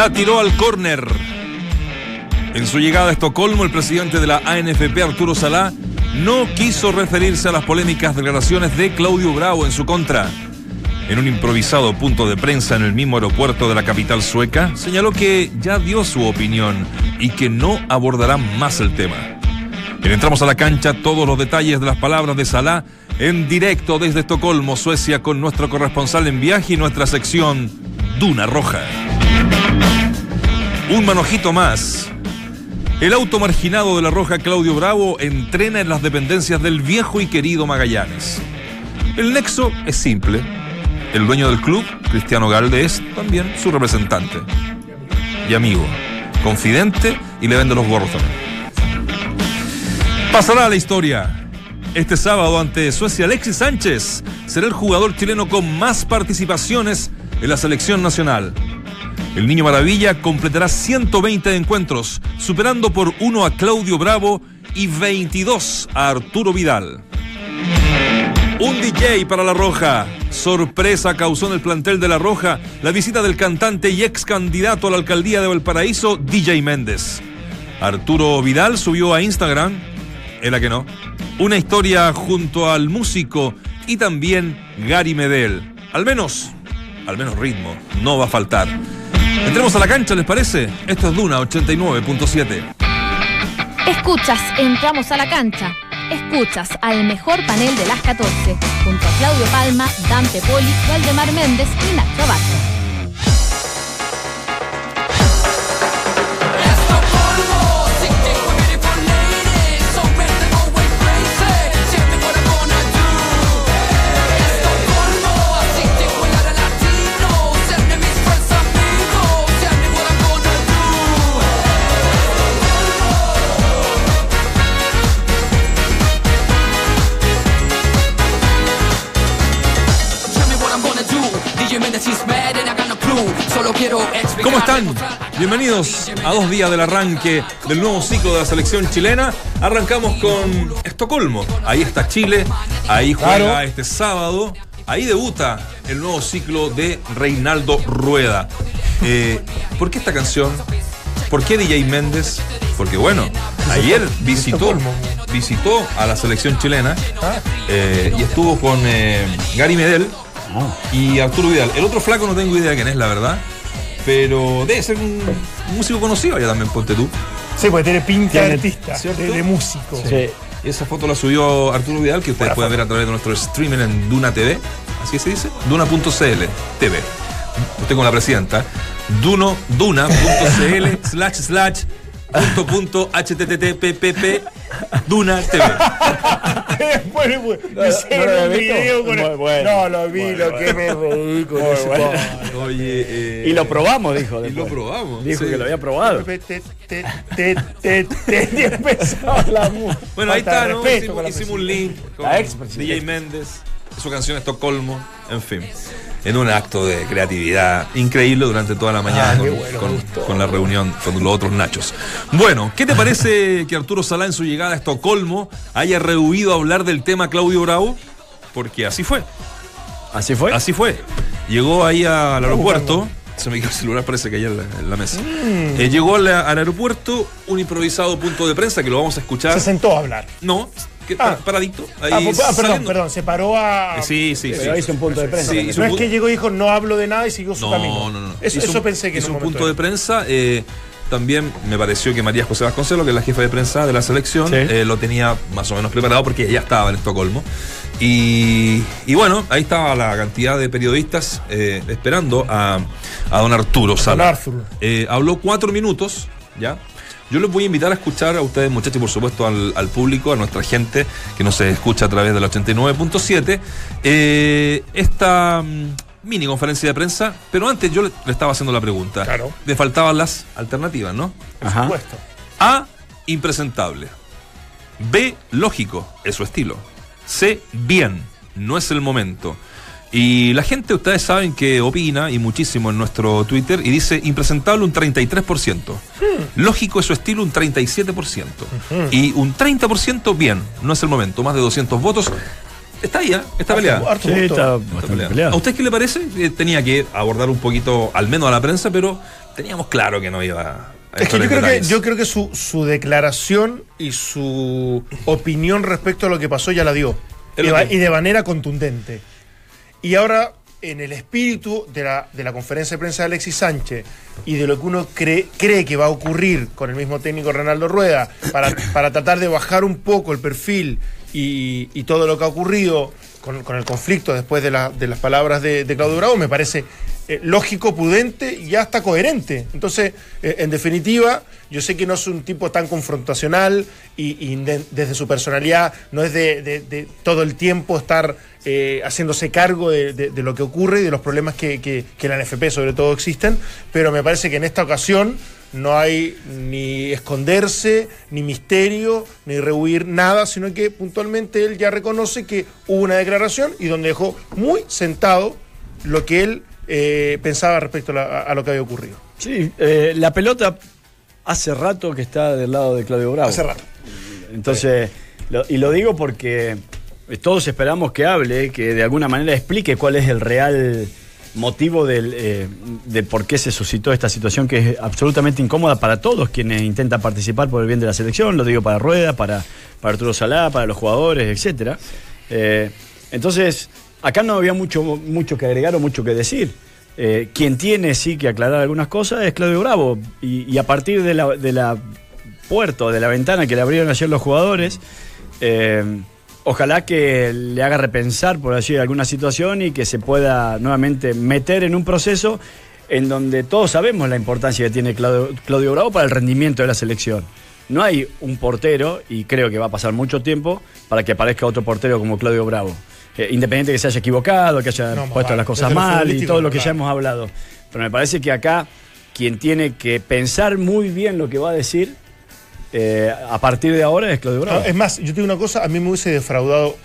La tiró al córner. En su llegada a Estocolmo, el presidente de la ANFP, Arturo Salá, no quiso referirse a las polémicas declaraciones de Claudio Bravo en su contra. En un improvisado punto de prensa en el mismo aeropuerto de la capital sueca, señaló que ya dio su opinión y que no abordará más el tema. Bien, entramos a la cancha, todos los detalles de las palabras de Salá en directo desde Estocolmo, Suecia, con nuestro corresponsal en viaje y nuestra sección Duna Roja. Un manojito más. El auto marginado de la Roja Claudio Bravo entrena en las dependencias del viejo y querido Magallanes. El nexo es simple. El dueño del club, Cristiano Galde, es también su representante y amigo, confidente y le vende los gorros. Pasará a la historia. Este sábado ante Suecia, Alexis Sánchez será el jugador chileno con más participaciones en la selección nacional. El Niño Maravilla completará 120 encuentros, superando por uno a Claudio Bravo y 22 a Arturo Vidal. Un DJ para La Roja. Sorpresa causó en el plantel de La Roja la visita del cantante y ex candidato a la alcaldía de Valparaíso, DJ Méndez. Arturo Vidal subió a Instagram, era que no, una historia junto al músico y también Gary Medel. Al menos, al menos ritmo, no va a faltar. Entremos a la cancha, ¿les parece? Esto es Duna 89.7. Escuchas, entramos a la cancha. Escuchas al mejor panel de las 14, junto a Claudio Palma, Dante Poli, Valdemar Méndez y Nacho Abajo. ¿Cómo están? Bienvenidos a dos días del arranque del nuevo ciclo de la selección chilena. Arrancamos con Estocolmo. Ahí está Chile, ahí juega Claro. este sábado, ahí debuta el nuevo ciclo de Reinaldo Rueda. Eh, ¿Por qué esta canción? ¿Por qué DJ Méndez? Porque bueno, ayer visitó, visitó a la selección chilena Ah. eh, y estuvo con eh, Gary Medel y Arturo Vidal. El otro flaco no tengo idea quién es, la verdad. Pero debe ser un músico conocido allá también, ponte tú. Sí, porque tiene pinta de Tiene- artista, de, de músico. Sí. Y esa foto la subió Arturo Vidal, que ustedes Buena pueden ver a través de nuestro streaming en Duna TV. Así se dice. Duna.cl TV. Usted con la presidenta. Duno, duna.cl slash slash punto punto http Duna TV. Bueno, No, hicieron un video con Muy bueno. No, lo vi, Muy lo bueno. que me reí con ese bueno. Oye, eh, Y lo probamos, dijo. Y lo después. probamos. Dijo sí. que lo había probado. Te, te, te, te, te, te, y empezaba la música. Bueno, ahí está, ¿no? Hicimos, hicimos un link con La expresidenta. DJ Méndez, su canción Estocolmo, en fin. En un acto de creatividad increíble durante toda la mañana Ah, con, bueno, la reunión con los otros nachos. Bueno, ¿qué te parece que Arturo Salá en su llegada a Estocolmo haya rehuido a hablar del tema Claudio Bravo? Porque así fue, ¿Así fue? así fue. Llegó ahí al aeropuerto. Se me quedó el celular, parece que allá en la, en la mesa. Mm. Eh, llegó al aeropuerto un improvisado punto de prensa que lo vamos a escuchar. Se sentó a hablar. No, que Ah. paradito. Ahí Ah, pues, ah, perdón, perdón, se paró a. Eh, Sí, sí, sí. Pero hizo un punto de prensa. Sí, también. hizo No un es que llegó y dijo no hablo de nada y siguió su No, camino. no, no. Eso, Hizo eso un- pensé que hizo un punto de prensa. eh, también me pareció que María José Vasconcelos, que es la jefa de prensa de la selección, Sí. eh, lo tenía más o menos preparado porque ella estaba en Estocolmo. Y, y bueno, ahí estaba la cantidad de periodistas eh, esperando a, a don Arturo Sala. Arturo. Eh, habló cuatro minutos, ¿ya? Yo les voy a invitar a escuchar a ustedes, muchachos, y por supuesto al, al público, a nuestra gente que nos escucha a través del 89.7, eh, esta mm, mini conferencia de prensa. Pero antes yo le, le estaba haciendo la pregunta. Claro. Le faltaban las alternativas, ¿no? Por Ajá. supuesto. A, impresentable. B, lógico, es su estilo. C, bien, no es el momento. Y la gente, ustedes saben que opina, y muchísimo en nuestro Twitter, y dice impresentable un 33%. Lógico es su estilo un 37%. Y un 30% bien, no es el momento. Más de 200 votos. Está ahí, ¿eh? está peleada. Harto Sí, gusto. está Está bastante peleada. peleado. ¿A usted qué le parece? Eh, tenía que abordar un poquito, al menos a la prensa, pero teníamos claro que no iba a Es que yo creo que, yo creo que su, su declaración y su opinión respecto a lo que pasó ya la dio. Va- y de manera contundente. Y ahora, en el espíritu de la, de la conferencia de prensa de Alexis Sánchez y de lo que uno cree, cree que va a ocurrir con el mismo técnico Ronaldo Rueda, para, para tratar de bajar un poco el perfil y, y todo lo que ha ocurrido con, con el conflicto después de, la- de las palabras de, de Claudio Bravo, me parece eh, lógico, prudente y hasta coherente. Entonces, eh, en definitiva, yo sé que no es un tipo tan confrontacional y, y de- desde su personalidad no es de- de todo el tiempo estar eh, haciéndose cargo de, de- de lo que ocurre y de los problemas que, que, que en la NFP sobre todo existen, pero me parece que en esta ocasión no hay ni esconderse, ni misterio, ni rehuir nada, sino que puntualmente él ya reconoce que hubo una declaración y donde dejó muy sentado lo que él eh, pensaba respecto a, la- a lo que había ocurrido. Sí, eh, la pelota hace rato que está del lado de Claudio Bravo. Hace rato. Entonces, lo- y lo digo porque todos esperamos que hable, que de alguna manera explique cuál es el real motivo del, eh, de por qué se suscitó esta situación que es absolutamente incómoda para todos quienes intentan participar por el bien de la selección, lo digo para Rueda, para, para Arturo Salá, para los jugadores, etcétera. Eh, entonces, acá no había mucho, mucho que agregar o mucho que decir. Eh, quien tiene sí que aclarar algunas cosas es Claudio Bravo. Y, a partir de la, de la puerta, de la ventana que le abrieron ayer los jugadores, ojalá que le haga repensar por allí alguna situación y que se pueda nuevamente meter en un proceso en donde todos sabemos la importancia que tiene Claudio, Claudio Bravo para el rendimiento de la selección. No hay un portero, y creo que va a pasar mucho tiempo, para que aparezca otro portero como Claudio Bravo. Eh, independiente que se haya equivocado, que haya No, puesto las cosas mal y todo lo que ya hemos hablado. Pero me parece que acá quien tiene que pensar muy bien lo que va a decir eh, a partir de ahora es Claudio Bravo. No, es más, yo te digo una cosa, a mí me hubiese defraudado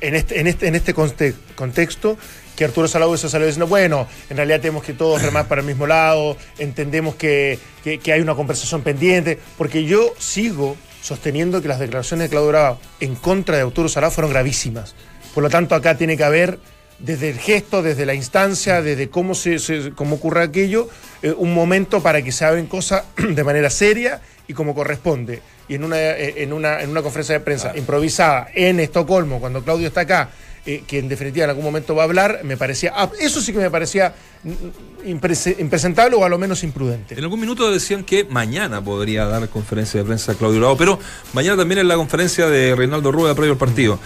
en este, en este, este conte- contexto que Arturo Salado hubiese salido diciendo, bueno, en realidad tenemos que todos remar para el mismo lado, entendemos que, hay una conversación pendiente, porque yo sigo sosteniendo que las declaraciones de Claudio Bravo en contra de Arturo Salado fueron gravísimas. Por lo tanto, acá tiene que haber, desde el gesto, desde la instancia, desde cómo, se, se- cómo ocurre aquello, eh, un momento para que se hablen cosas de manera seria y como corresponde. Y en una, eh, en una, en una conferencia de prensa improvisada en Estocolmo, cuando Claudio está acá, eh, que en definitiva en algún momento va a hablar, me parecía, ah, eso sí que me parecía mm, imprese- impresentable o a lo menos imprudente. En algún minuto decían que mañana podría dar conferencia de prensa Claudio Bravo, pero mañana también es la conferencia de Reinaldo Rueda previo al partido.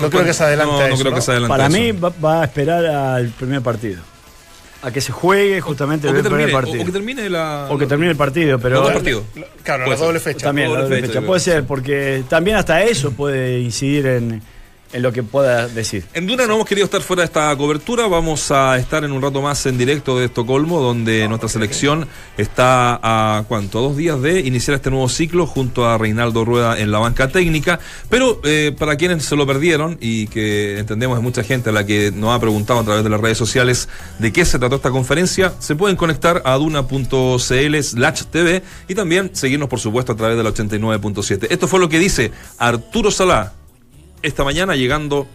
No creo que se adelante No, a no eso, creo ¿no? que se adelante Para eso. mí va, va a esperar al primer partido. A que se juegue justamente o el que, primer termine, partido. o, o que termine la. O que termine el partido, pero. Los dos partidos. Claro, la doble fecha. También, la Doble fecha, Puede ser, porque también hasta eso puede incidir en, en lo que pueda decir. En Duna no hemos querido estar fuera de esta cobertura. Vamos a estar en un rato más en directo de Estocolmo, donde nuestra selección está a cuánto, dos días de iniciar este nuevo ciclo junto a Reinaldo Rueda en la banca técnica. Pero eh, para quienes se lo perdieron y que entendemos hay mucha gente a la que nos ha preguntado a través de las redes sociales de qué se trató esta conferencia, se pueden conectar a duna.cl slash TV y también seguirnos por supuesto a través de la 89.7. Esto fue lo que dice Arturo Salá esta mañana llegando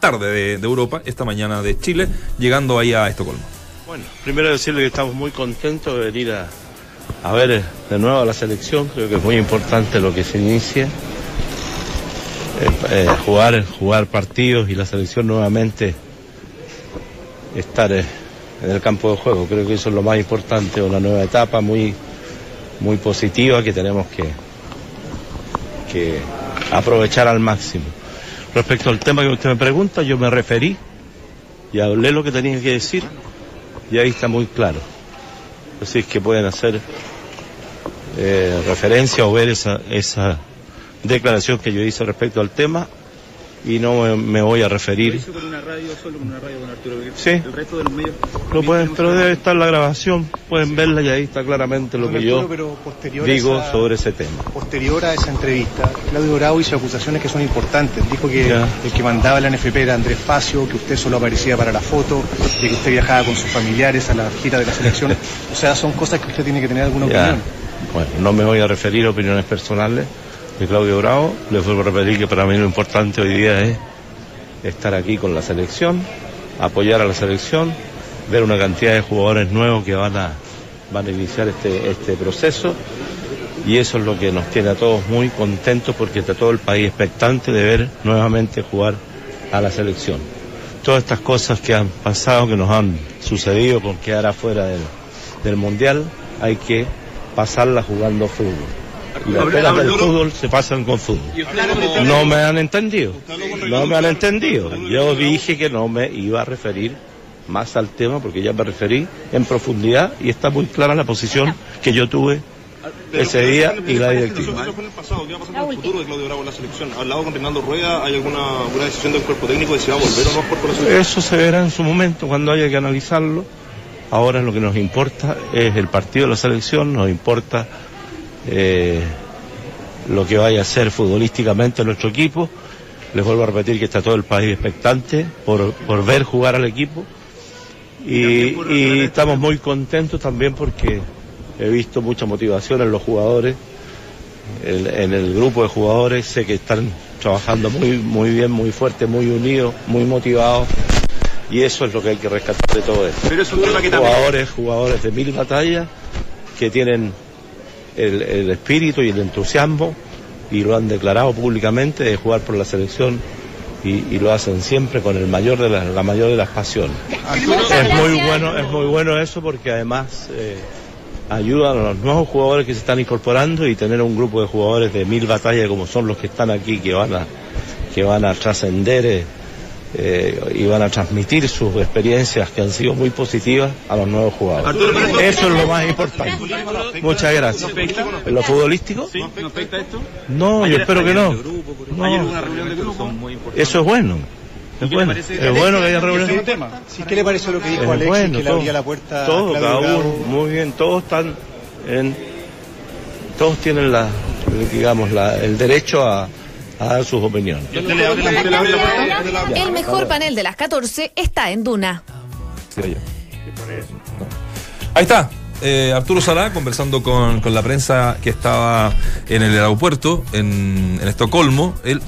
tarde de, Europa, esta mañana de Chile, llegando ahí a Estocolmo. Bueno, primero decirle que estamos muy contentos de venir a, ver eh, de nuevo a la selección. Creo que es muy importante lo que se inicia. Eh, eh, jugar, jugar partidos y la selección nuevamente estar en el campo de juego. Creo que eso es lo más importante, una nueva etapa muy, muy positiva que tenemos que, que aprovechar al máximo. Respecto al tema que usted me pregunta, yo me referí y hablé lo que tenía que decir y ahí está muy claro. Así es que pueden hacer eh, referencia o ver esa, esa declaración que yo hice respecto al tema y no me, me voy a referir. hizo con una radio, solo con una radio con Arturo Vidal. Sí. El resto de los medios. Lo pueden, pero debe estar la grabación, pueden verla y ahí está claramente lo Don que yo Arturo, pero posterior digo esa- sobre ese tema. Posterior a esa entrevista, Claudio Bravo hizo acusaciones que son importantes. Dijo que Ya. el que mandaba la NFP era Andrés Facio, que usted solo aparecía para la foto, de que usted viajaba con sus familiares a la gira de la selección. O sea, son cosas que usted tiene que tener alguna Ya. opinión. Bueno, no me voy a referir a opiniones personales de Claudio Bravo. Le vuelvo a repetir que para mí lo importante hoy día es estar aquí con la selección, apoyar a la selección, ver una cantidad de jugadores nuevos que van a van a iniciar este, este proceso y eso es lo que nos tiene a todos muy contentos porque está todo el país expectante de ver nuevamente jugar a la selección. Todas estas cosas que han pasado, que nos han sucedido con quedar afuera del, del Mundial, hay que pasarlas jugando fútbol. Las del fútbol se pasan con fútbol. No me han entendido. No me han entendido. Yo dije que no me iba a referir más al tema porque ya me referí en profundidad y está muy clara la posición que yo tuve ese día y la directiva. Eso fue en el pasado. ¿Qué va a pasar con el futuro de Claudio Bravo en la selección? ¿Hablado con Reinaldo Rueda? ¿Hay alguna, alguna decisión del cuerpo técnico de si va a volver o no por la selección? Eso se verá en su momento cuando haya que analizarlo. Ahora lo que nos importa es el partido de la selección, nos importa eh, lo que vaya a hacer futbolísticamente nuestro equipo. Les vuelvo a repetir que está todo el país expectante por, por ver jugar al equipo. Y, y estamos muy contentos también porque he visto mucha motivación en los jugadores, en el grupo de jugadores, sé que están trabajando muy, muy bien, muy fuerte, muy unidos, muy motivados. Y eso es lo que hay que rescatar de todo esto. Pero es un tema que también... Jugadores, jugadores de mil batallas que tienen el, espíritu y el entusiasmo y lo han declarado públicamente de jugar por la selección y, lo hacen siempre con el mayor de las- la mayor de las pasiones. Es muy bueno, es muy bueno eso porque además eh, ayudan a los nuevos jugadores que se están incorporando y tener un grupo de jugadores de mil batallas como son los que están aquí que van a que van a trascender eh, eh, y van a transmitir sus experiencias que han sido muy positivas a los nuevos jugadores. Eso es lo más importante. Muchas gracias. ¿En lo futbolístico? ¿No yo espero que no. No. ¿Hay alguna reunión? Eso es bueno. Es bueno. Es bueno que haya reuniones. Sí, ¿Qué le pareció lo que dijo Alexis, bueno, que le todo, abría la puerta todo, a Claudio cada uno, muy bien, todos están en, todos tienen la, digamos, la, el derecho a, a dar sus opiniones. ¿Usted le abre la usted le abre la puerta? ¿Usted le abre- El mejor panel de las 14 está en Duna. Ahí está. Eh, Arturo Salá conversando con, con la prensa que estaba en el aeropuerto en, en Estocolmo. Él,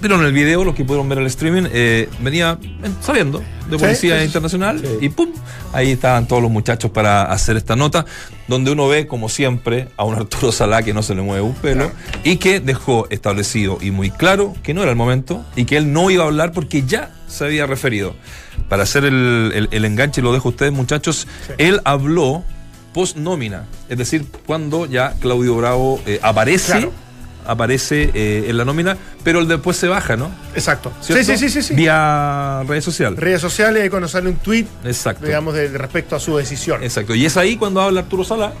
vieron el video, los que pudieron ver el streaming, eh, venía eh, sabiendo de Policía sí, sí. Internacional y ¡pum! Ahí estaban todos los muchachos para hacer esta nota, donde uno ve, como siempre, a un Arturo Salá que no se le mueve un pelo y que dejó establecido y muy claro que no era el momento y que él no iba a hablar porque ya se había referido. Para hacer el, el- el enganche, lo dejo a ustedes, muchachos, él habló post nómina, es decir, cuando ya Claudio Bravo eh, aparece, Claro. aparece eh, en la nómina, pero él después se baja, ¿no? Exacto. Sí, ¿Cierto? sí, sí, sí, sí. Vía redes sociales. Redes sociales, cuando sale un tweet, Exacto. digamos, de, respecto a su decisión. Exacto. Y es ahí cuando habla Arturo Sala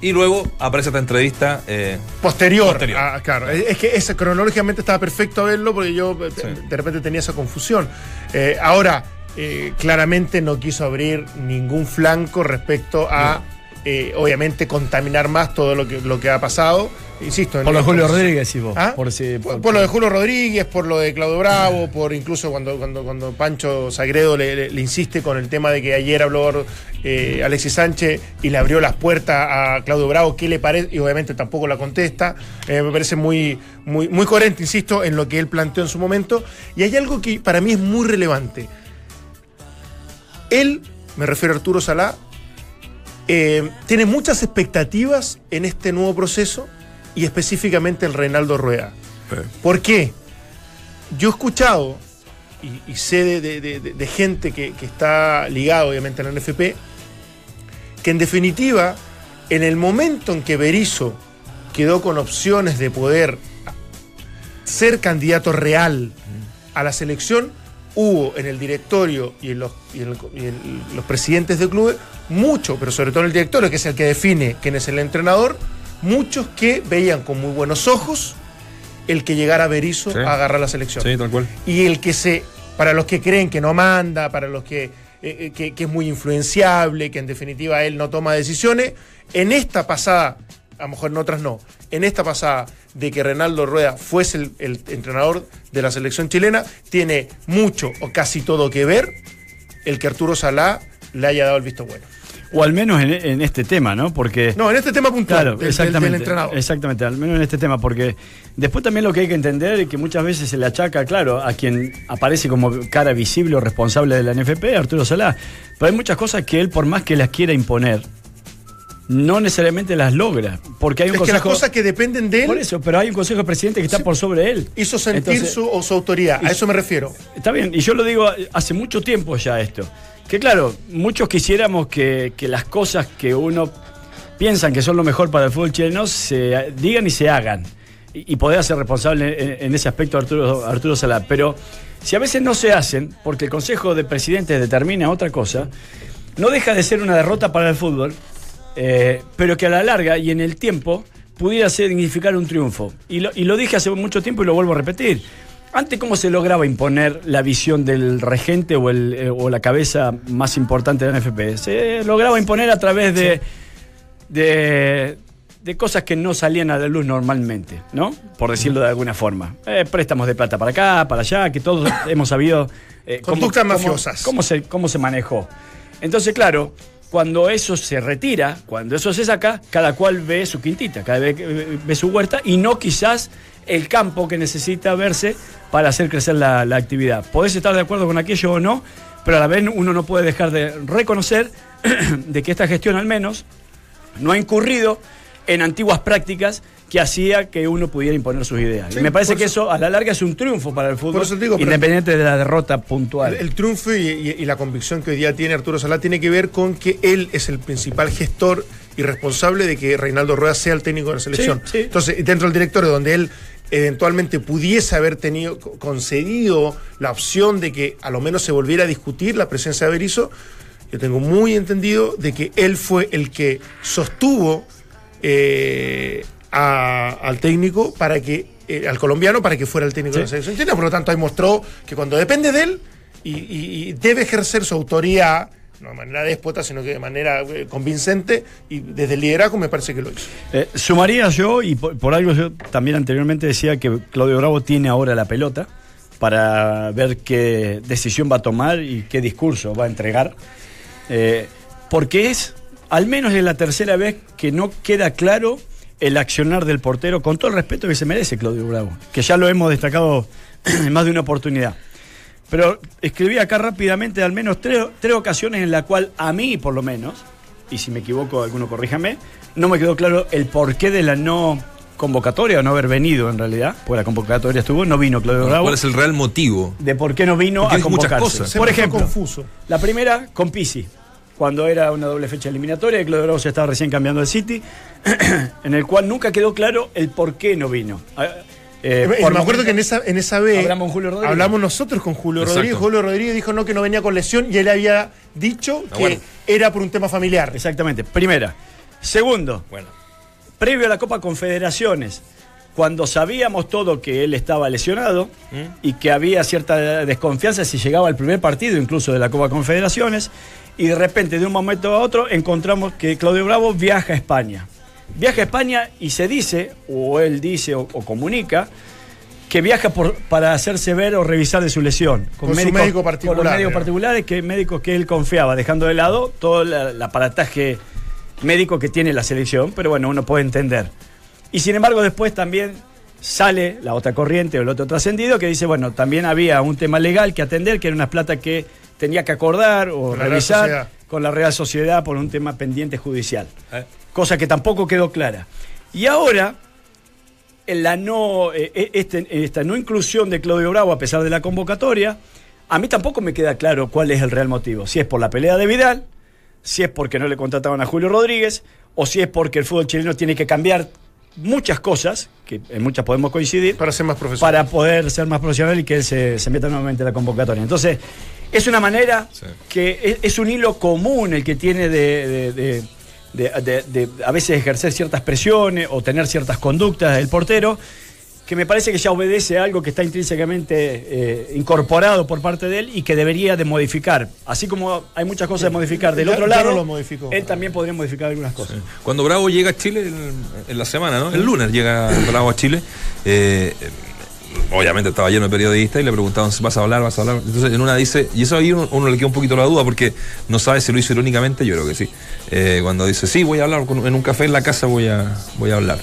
y luego aparece esta entrevista. eh, Posterior. Posterior. Ah, claro. Es, que ese, cronológicamente estaba perfecto verlo porque yo Sí. de repente tenía esa confusión. Eh, ahora, eh, claramente no quiso abrir ningún flanco respecto a, eh, obviamente, contaminar más todo lo que, lo que ha pasado. Insisto. en- Por lo de Julio Rodríguez, y vos. ¿Ah? Por, si, Por, por lo de Julio Rodríguez, por lo de Claudio Bravo, por incluso cuando, cuando, cuando Pancho Sagredo le, le- le insiste con el tema de que ayer habló eh, Alexis Sánchez y le abrió las puertas a Claudio Bravo, ¿qué le parece? Y obviamente tampoco la contesta. Eh, me parece muy, muy, muy coherente, insisto, en lo que él planteó en su momento. Y hay algo que para mí es muy relevante. Él, me refiero a Arturo Salá, eh, tiene muchas expectativas en este nuevo proceso y específicamente en Reinaldo Rueda. ¿Por qué? Yo he escuchado y, y sé de, de- de- de- de gente que, que está ligada obviamente a la NFP, que en definitiva, en el momento en que Berizzo quedó con opciones de poder ser candidato real a la selección, hubo en el directorio y en los, y en el- y en los presidentes de clubes mucho, pero sobre todo en el directorio, que es el que define quién es el entrenador, muchos que veían con muy buenos ojos el que llegara Berizzo Sí. a agarrar la selección. sí, tal cual. Y el que se, para los que creen que no manda, para los que, eh, eh, que, que es muy influenciable, que en definitiva él no toma decisiones, en esta pasada, a lo mejor en otras no, en esta pasada de que Reinaldo Rueda fuese el, el entrenador de la selección chilena, tiene mucho o casi todo que ver el que Arturo Salá le haya dado el visto bueno. O al menos en, en este tema, ¿no? Porque. No, en este tema puntual Claro, del, exactamente. del entrenador. Exactamente, al menos en este tema, porque después también lo que hay que entender es que muchas veces se le achaca, claro, a quien aparece como cara visible o responsable de la NFP, Arturo Salá. Pero hay muchas cosas que él, por más que las quiera imponer, no necesariamente las logra. Porque hay un Es que las cosas que dependen de Por él eso, pero hay un consejo de presidente que está por sobre él. hizo sentir Entonces, su, o su autoridad. A eso me refiero. Está bien, y yo lo digo hace mucho tiempo ya esto. Que claro, muchos quisiéramos que, que las cosas que uno piensan que son lo mejor para el fútbol chileno se digan y se hagan. Y, y poder hacer responsable en, en ese aspecto Arturo, Arturo Salá. Pero si a veces no se hacen, porque el Consejo de Presidentes determina otra cosa, no deja de ser una derrota para el fútbol, eh, pero que a la larga y en el tiempo pudiera significar un triunfo. Y lo, y lo dije hace mucho tiempo y lo vuelvo a repetir. Antes, ¿cómo se lograba imponer la visión del regente o, el, eh, o la cabeza más importante de la NFP? Se lograba imponer a través de, de, de cosas que no salían a la luz normalmente, ¿no? Por decirlo de alguna forma. Eh, préstamos de plata para acá, para allá, que todos hemos sabido... eh, Conductas cómo- mafiosas. Cómo se, cómo se manejó. Entonces, claro, cuando eso se retira, cuando eso se saca, cada cual ve su quintita, cada vez ve, ve su huerta y no quizás el campo que necesita verse para hacer crecer la, la actividad. Podés estar de acuerdo con aquello o no, pero a la vez uno no puede dejar de reconocer de que esta gestión al menos no ha incurrido en antiguas prácticas que hacía que uno pudiera imponer sus ideas. Sí, y me parece que eso- eso a la larga es un triunfo para el fútbol, digo, independiente de la derrota puntual. El, el triunfo y, y- y la convicción que hoy día tiene Arturo Salá tiene que ver con que él es el principal gestor y responsable de que Reinaldo Rueda sea el técnico de la selección. Sí, sí. Entonces, dentro del directorio, donde él eventualmente pudiese haber tenido co- concedido la opción de que a lo menos se volviera a discutir la presencia de Berizzo, yo tengo muy entendido de que él fue el que sostuvo eh, a- al técnico para que eh, al colombiano para que fuera el técnico de la selección chilena. Por lo tanto, ahí mostró que cuando depende de él y, y- y debe ejercer su autoridad, no de manera déspota, sino que de manera eh, convincente y desde el liderazgo me parece que lo hizo. Eh, sumaría yo, y por, por algo yo también anteriormente decía que Claudio Bravo tiene ahora la pelota para ver qué decisión va a tomar y qué discurso va a entregar. Eh, porque es, al menos es la tercera vez que no queda claro el accionar del portero, con todo el respeto que se merece Claudio Bravo, que ya lo hemos destacado en más de una oportunidad. Pero escribí acá rápidamente al menos tres, tres ocasiones en la cual a mí, por lo menos, y si me equivoco, alguno corríjame, no me quedó claro el porqué de la no convocatoria o no haber venido en realidad, porque la convocatoria estuvo, no vino Claudio Bravo. ¿Cuál es el real motivo? De por qué no vino Porque a hay muchas convocarse. cosas. Por ejemplo, confuso. la primera con Pisi, cuando era una doble fecha eliminatoria, y Claudio Bravo se estaba recién cambiando de City, en el cual nunca quedó claro el por qué no vino. Ah, eh, Eh, por me acuerdo que en esa, en esa vez Hablamos con Julio Rodríguez. hablamos nosotros con Julio Exacto. Rodríguez. Julio Rodríguez dijo no que no venía con lesión y él había dicho Ah, que bueno. era por un tema familiar. Exactamente, primera. Segundo, Bueno. previo a la Copa Confederaciones, cuando sabíamos todo que él estaba lesionado y que había cierta desconfianza si llegaba al primer partido incluso de la Copa Confederaciones, y de repente de un momento a otro encontramos que Claudio Bravo viaja a España. Viaja a España y se dice, o él dice o, o comunica, que viaja por, para hacerse ver o revisar de su lesión. Con su médico particular, Con los médicos particulares, que médicos que él confiaba, dejando de lado todo la- el aparataje médico que tiene la selección, pero bueno, uno puede entender. Y sin embargo, después también sale la otra corriente o el otro trascendido que dice, bueno, también había un tema legal que atender, que era unas plata que tenía que acordar o la revisar con la Real Sociedad por un tema pendiente judicial. Eh. Cosa que tampoco quedó clara. Y ahora, en la no, eh, eh, este- esta no inclusión de Claudio Bravo a pesar de la convocatoria, a mí tampoco me queda claro cuál es el real motivo. Si es por la pelea de Vidal, si es porque no le contrataban a Julio Rodríguez, o si es porque el fútbol chileno tiene que cambiar muchas cosas, que en muchas podemos coincidir, Para ser más profesional. para poder ser más profesional y que él se, se meta nuevamente en la convocatoria. Entonces, es una manera Sí. que es, es un hilo común el que tiene de, de- de- de- de- de a veces ejercer ciertas presiones o tener ciertas conductas del portero, que me parece que ya obedece a algo que está intrínsecamente eh, incorporado por parte de él y que debería de modificar. Así como hay muchas cosas de modificar del Ya- otro lado, no lo modificó. él también podría modificar algunas cosas. Cuando Bravo llega a Chile en, en la semana, ¿no? El lunes llega Bravo a Chile. eh, obviamente estaba lleno de periodistas y le preguntaban, ¿vas a hablar? ¿Vas a hablar? Entonces en una dice, y eso ahí uno, uno le queda un poquito la duda porque no sabe si lo hizo irónicamente, yo creo que sí. Eh, cuando dice, sí, voy a hablar, en un café en la casa voy a, voy a hablar.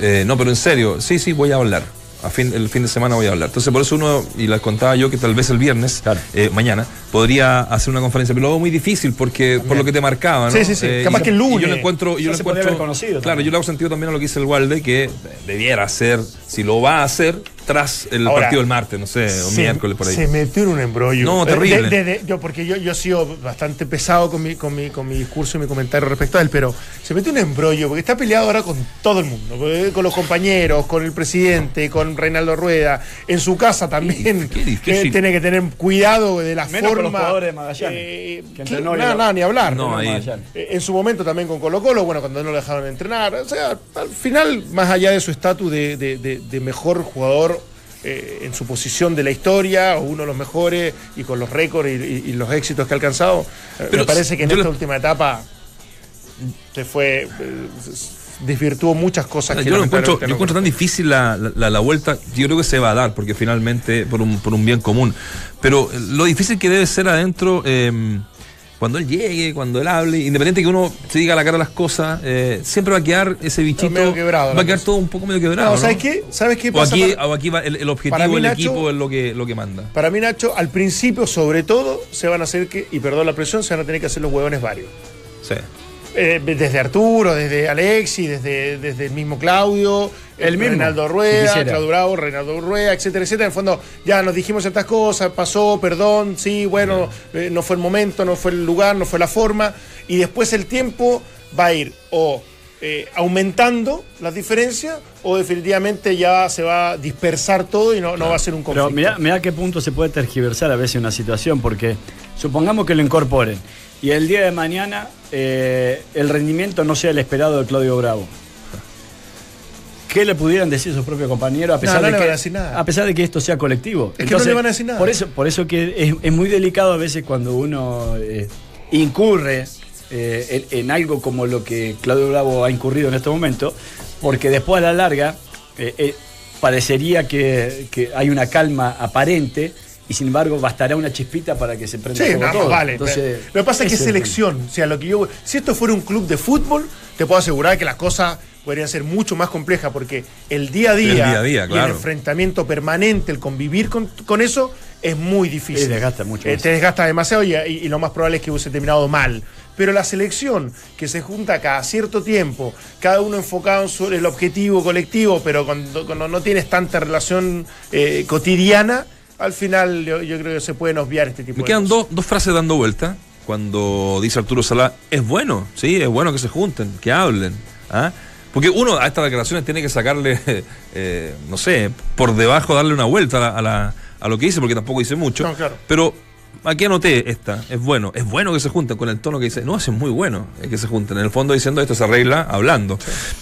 Eh, no, pero en serio, sí, sí, voy a hablar. A fin, el fin de semana voy a hablar. Entonces, por eso uno, y les contaba yo que tal vez el viernes, Claro. eh, mañana, podría hacer una conferencia, pero lo hago muy difícil porque por lo que te marcaba, ¿no? Sí, sí, sí. Eh, Capaz y- que el lunes. yo lo encuentro, yo lo encuentro. Claro, también. yo le hago sentido también a lo que dice el Walde, que debiera hacer, si lo va a hacer, tras el Ahora, partido del martes, no sé, o se- miércoles por ahí. Se metió en un embrollo. No, Eh, terrible. de- de- de- yo, porque yo, yo he sido bastante pesado con mi, con, mi, con mi discurso y mi comentario respecto a él, pero se metió en un embrollo porque está peleado ahora con todo el mundo, con- con los compañeros, con el presidente, con Reinaldo Rueda, en su casa también. Qué que tiene que tener cuidado de la Menos con forma. los jugadores de Magallanes, eh, que nada, nada, ni hablar. No, ahí- Magallanes. Eh, En su momento también con Colo Colo, bueno, cuando no lo dejaron entrenar. O sea, al final, más allá de su estatus de, de- de- de mejor jugador eh, en su posición de la historia, o uno de los mejores, y con los récords y, y- y los éxitos que ha alcanzado, eh, Pero me parece que en esta última etapa se fue, eh, desvirtuó muchas cosas que Yo lo encuentro, yo no encuentro tan difícil la, la- vuelta. Yo creo que se va a dar, porque finalmente, por un, por un bien común. Pero eh, lo difícil que debe ser adentro, eh, cuando él llegue, cuando él hable, independiente que uno se diga a la cara las cosas, eh, siempre va a quedar ese bichito. medio quebrado, va a quedar todo un poco medio quebrado. No, ¿no? ¿sabes qué? ¿Sabes qué O pasa? aquí, para- o aquí va el, el objetivo del equipo es lo que, lo que manda. Para mí, Nacho, al principio, sobre todo, se van a hacer que, y perdón la presión, se van a tener que hacer los huevones varios. Sí. Eh, desde Arturo, desde Alexi, desde, desde el mismo Claudio, El mismo, Reinaldo si Rueda, quisiera. Claudio Bravo, Reinaldo Rueda, etcétera, etcétera. En el fondo, ya nos dijimos ciertas cosas, pasó, perdón, sí, bueno, eh, no fue el momento, no fue el lugar, no fue la forma. Y después el tiempo va a ir o eh, aumentando las diferencias o definitivamente ya se va a dispersar todo y no, no va a ser un conflicto. Pero mirá, mirá qué punto se puede tergiversar a veces una situación, porque supongamos que lo incorporen y el día de mañana eh, el rendimiento no sea el esperado de Claudio Bravo. ¿Qué le pudieran decir sus propios compañeros a pesar, no de, le que, a decir nada. a pesar de que esto sea colectivo? Es que no le van a decir nada. Por eso, por eso que es, es muy delicado a veces cuando uno eh, incurre eh, en, en algo como lo que Claudio Bravo ha incurrido en este momento, porque después a la larga eh, parecería que, que hay una calma aparente y sin embargo bastará una chispita para que se prenda Sí, no, todo. vale. Entonces, lo que pasa es que es selección. O sea, lo que yo. Si esto fuera un club de fútbol, te puedo asegurar que las cosas podrían ser mucho más complejas porque el día a día, El día a día, y claro. el enfrentamiento permanente, el convivir con, con eso, es muy difícil. Sí, desgasta mucho Eh, te desgasta demasiado y, y- y lo más probable es que hubiese terminado mal. Pero la selección que se junta cada cierto tiempo, cada uno enfocado en su- el objetivo colectivo, pero cuando, cuando no tienes tanta relación eh, cotidiana, al final yo, yo creo que se pueden obviar este tipo Me de quedan cosas. dos, dos frases dando vuelta. Cuando dice Arturo Salá, es bueno, sí, es bueno que se junten, que hablen. ¿ah? Porque uno a estas declaraciones tiene que sacarle, eh, no sé, por debajo darle una vuelta a, la- a la- a lo que dice, porque tampoco dice mucho. No, claro. Pero aquí anoté esta, es bueno, es bueno que se junten con el tono que dice, no, es muy bueno eh, que se junten. En el fondo diciendo esto se arregla hablando.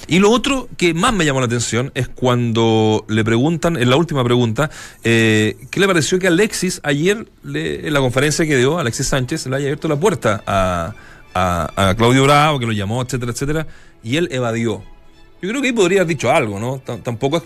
Y lo otro que más me llamó la atención es cuando le preguntan, en la última pregunta, eh, ¿qué le pareció que Alexis ayer, le- en la conferencia que dio, Alexis Sánchez, le haya abierto la puerta a, a- a Claudio Bravo, que lo llamó, etcétera, etcétera, y él evadió? Yo creo que ahí podría haber dicho algo, ¿no? T- Tampoco es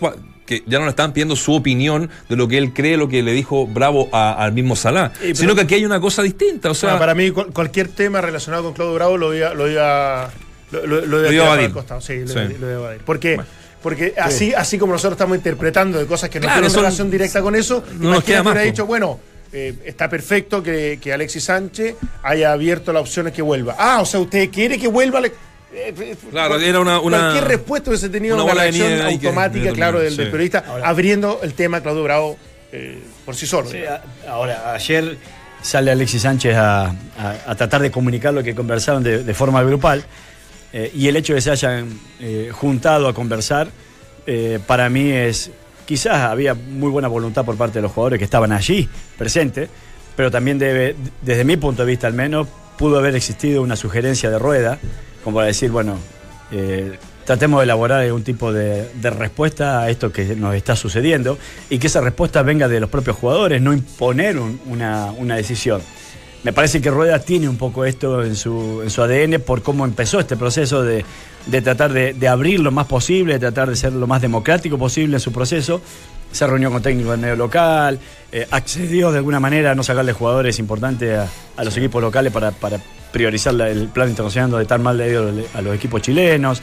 que ya no le están pidiendo su opinión de lo que él cree, lo que le dijo Bravo al mismo Salah, pero- sino que aquí hay una cosa distinta, o sea, Bueno, para mí cual- cualquier tema relacionado con Claudio Bravo lo iba, lo iba, lo, lo- lo iba Lo a evadir. Sí, lo, Sí. iba- lo iba a evadir. Porque, Bueno. porque así, así como nosotros estamos interpretando de cosas que no Claro, tienen son- relación directa con eso, no nos queda más, dicho, bueno, eh, está perfecto que, que Alexis Sánchez haya abierto la opción de que vuelva. Ah, o sea, usted quiere que vuelva. Claro, era una- una- Cualquier respuesta hubiese tenido una una, reacción automática, que claro, del, sí. del periodista, abriendo el tema Claudio Bravo eh, por sí solo. Sí, a- ahora, ayer sale Alexis Sánchez a, a- a tratar de comunicar lo que conversaron de, de forma grupal eh, y el hecho de que se hayan eh, juntado a conversar eh, para mí es, quizás había muy buena voluntad por parte de los jugadores que estaban allí presentes, pero también debe, desde mi punto de vista al menos, pudo haber existido una sugerencia de rueda, como para decir, bueno, eh, tratemos de elaborar algún tipo de, de respuesta a esto que nos está sucediendo y que esa respuesta venga de los propios jugadores, no imponer un- una, una decisión. Me parece que Rueda tiene un poco esto en su, en su ADN por cómo empezó este proceso de, de tratar de, de abrir lo más posible, de tratar de ser lo más democrático posible en su proceso. Se reunió con técnicos del medio local, eh, accedió de alguna manera a no sacarle jugadores importantes a, a los equipos locales para, para priorizar el plan internacional de tan mal ido a los equipos chilenos.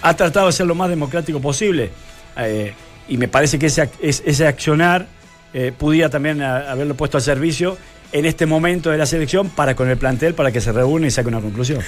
Ha tratado de ser lo más democrático posible. Eh, y me parece que ese, ese accionar eh, pudiera también haberlo puesto al servicio en este momento de la selección para con el plantel para que se reúne y saque una conclusión.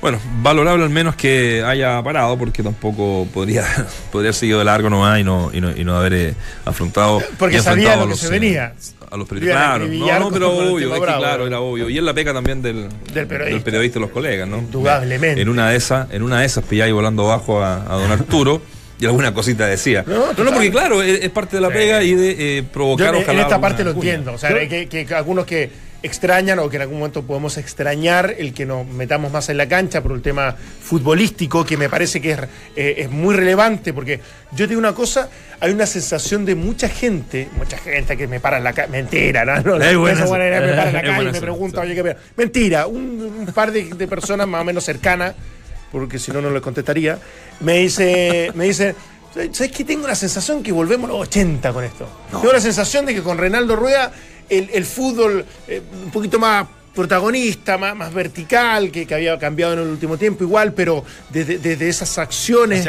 Bueno, valorable al menos que haya parado, porque tampoco podría, podría haber seguido de largo nomás y no, y no, y no haber eh, afrontado. Porque sabía lo a que se eh, venía. A los periodistas. Claro, no, no, pero obvio, tema es que bravo. claro, era obvio. Y es la peca también del, Del periodista. periodista y los colegas, ¿no? Indudablemente. En una de esas, en una de esas pilláis volando abajo a, a don Arturo. Alguna cosita decía. No, No, no, porque claro, es, es parte de la Sí. pega y de eh, Yo provocar en, en ojalá esta alguna parte lo cuña. entiendo. O sea, Yo- que, algunos que extrañan o que en algún momento podemos extrañar el que nos metamos más en la cancha por un tema futbolístico que me parece que es, eh, es muy relevante porque yo te digo una cosa, hay una sensación de mucha gente, mucha gente que me para en la calle, mentira, ¿no? no Es buena manera me para en la calle y buena me pregunta, oye, qué pena. mentira, un, un par de, de personas más o menos cercanas, porque si no, no les contestaría, me dice, me dice, ¿sabes qué? Tengo la sensación que volvemos a los 80 con esto. Tengo la sensación de que con Reinaldo Rueda el, el fútbol eh, un poquito más protagonista, más, más vertical, que, que había cambiado en el último tiempo igual, pero desde, desde esas acciones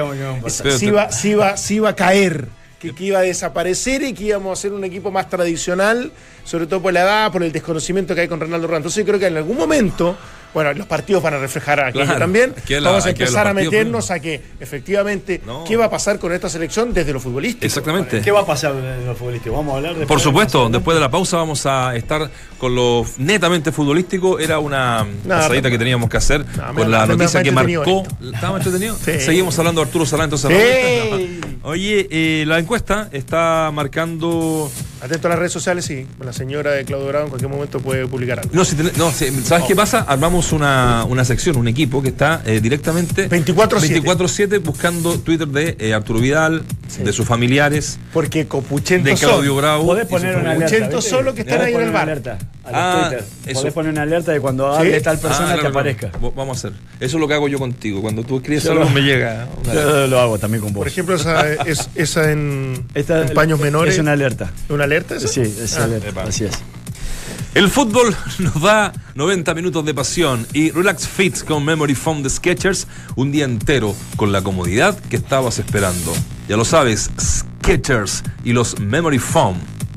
te- iba, sí iba, sí iba a caer, que, que iba a desaparecer y que íbamos a ser un equipo más tradicional, sobre todo por la edad, por el desconocimiento que hay con Ronaldo Rueda. Entonces yo creo que en algún momento, bueno, los partidos van a reflejar aquello Claro, también, la- vamos a empezar a meternos a que efectivamente No. qué va a pasar con esta selección desde lo futbolístico. Exactamente. ¿Qué va a pasar en los futbolísticos? Vamos a hablar de Por supuesto, después de la pausa vamos a estar con lo netamente futbolístico. Era una pasadita que teníamos que hacer con la noticia que marcó. esto. ¿Estaba más entretenido? Sí. Seguimos hablando de Arturo Salá, entonces. Sí. Oye, eh, la encuesta está marcando. Atento a las redes sociales, sí. La señora de Claudio Bravo en cualquier momento puede publicar algo. No, si ten- no, si- ¿sabes qué pasa? Armamos una, una sección, un equipo que está eh, directamente 24/7. 24/7 buscando Twitter de eh, Arturo Vidal, de sus familiares, Porque Copuchento de Claudio son. Bravo. Podés poner una alerta. Solo que están Podés ahí en el bar. alerta a Ah, eso. Podés poner una alerta de cuando hable tal persona Ah, que claro, claro. aparezca. Vamos a hacer. Eso es lo que hago yo contigo. Cuando tú escribes Yo algo, lo- me llega. Yo lo hago también con vos. Por ejemplo, esa, es, esa en, Esta- en paños menores. Es una alerta. ¿Una alerta? esa? Sí, es Ah. alerta. epa. Así es. El fútbol nos da 90 minutos de pasión y Relax Fit con Memory Foam de Sketchers un día entero con la comodidad que estabas esperando. Ya lo sabes, Sketchers y los Memory Foam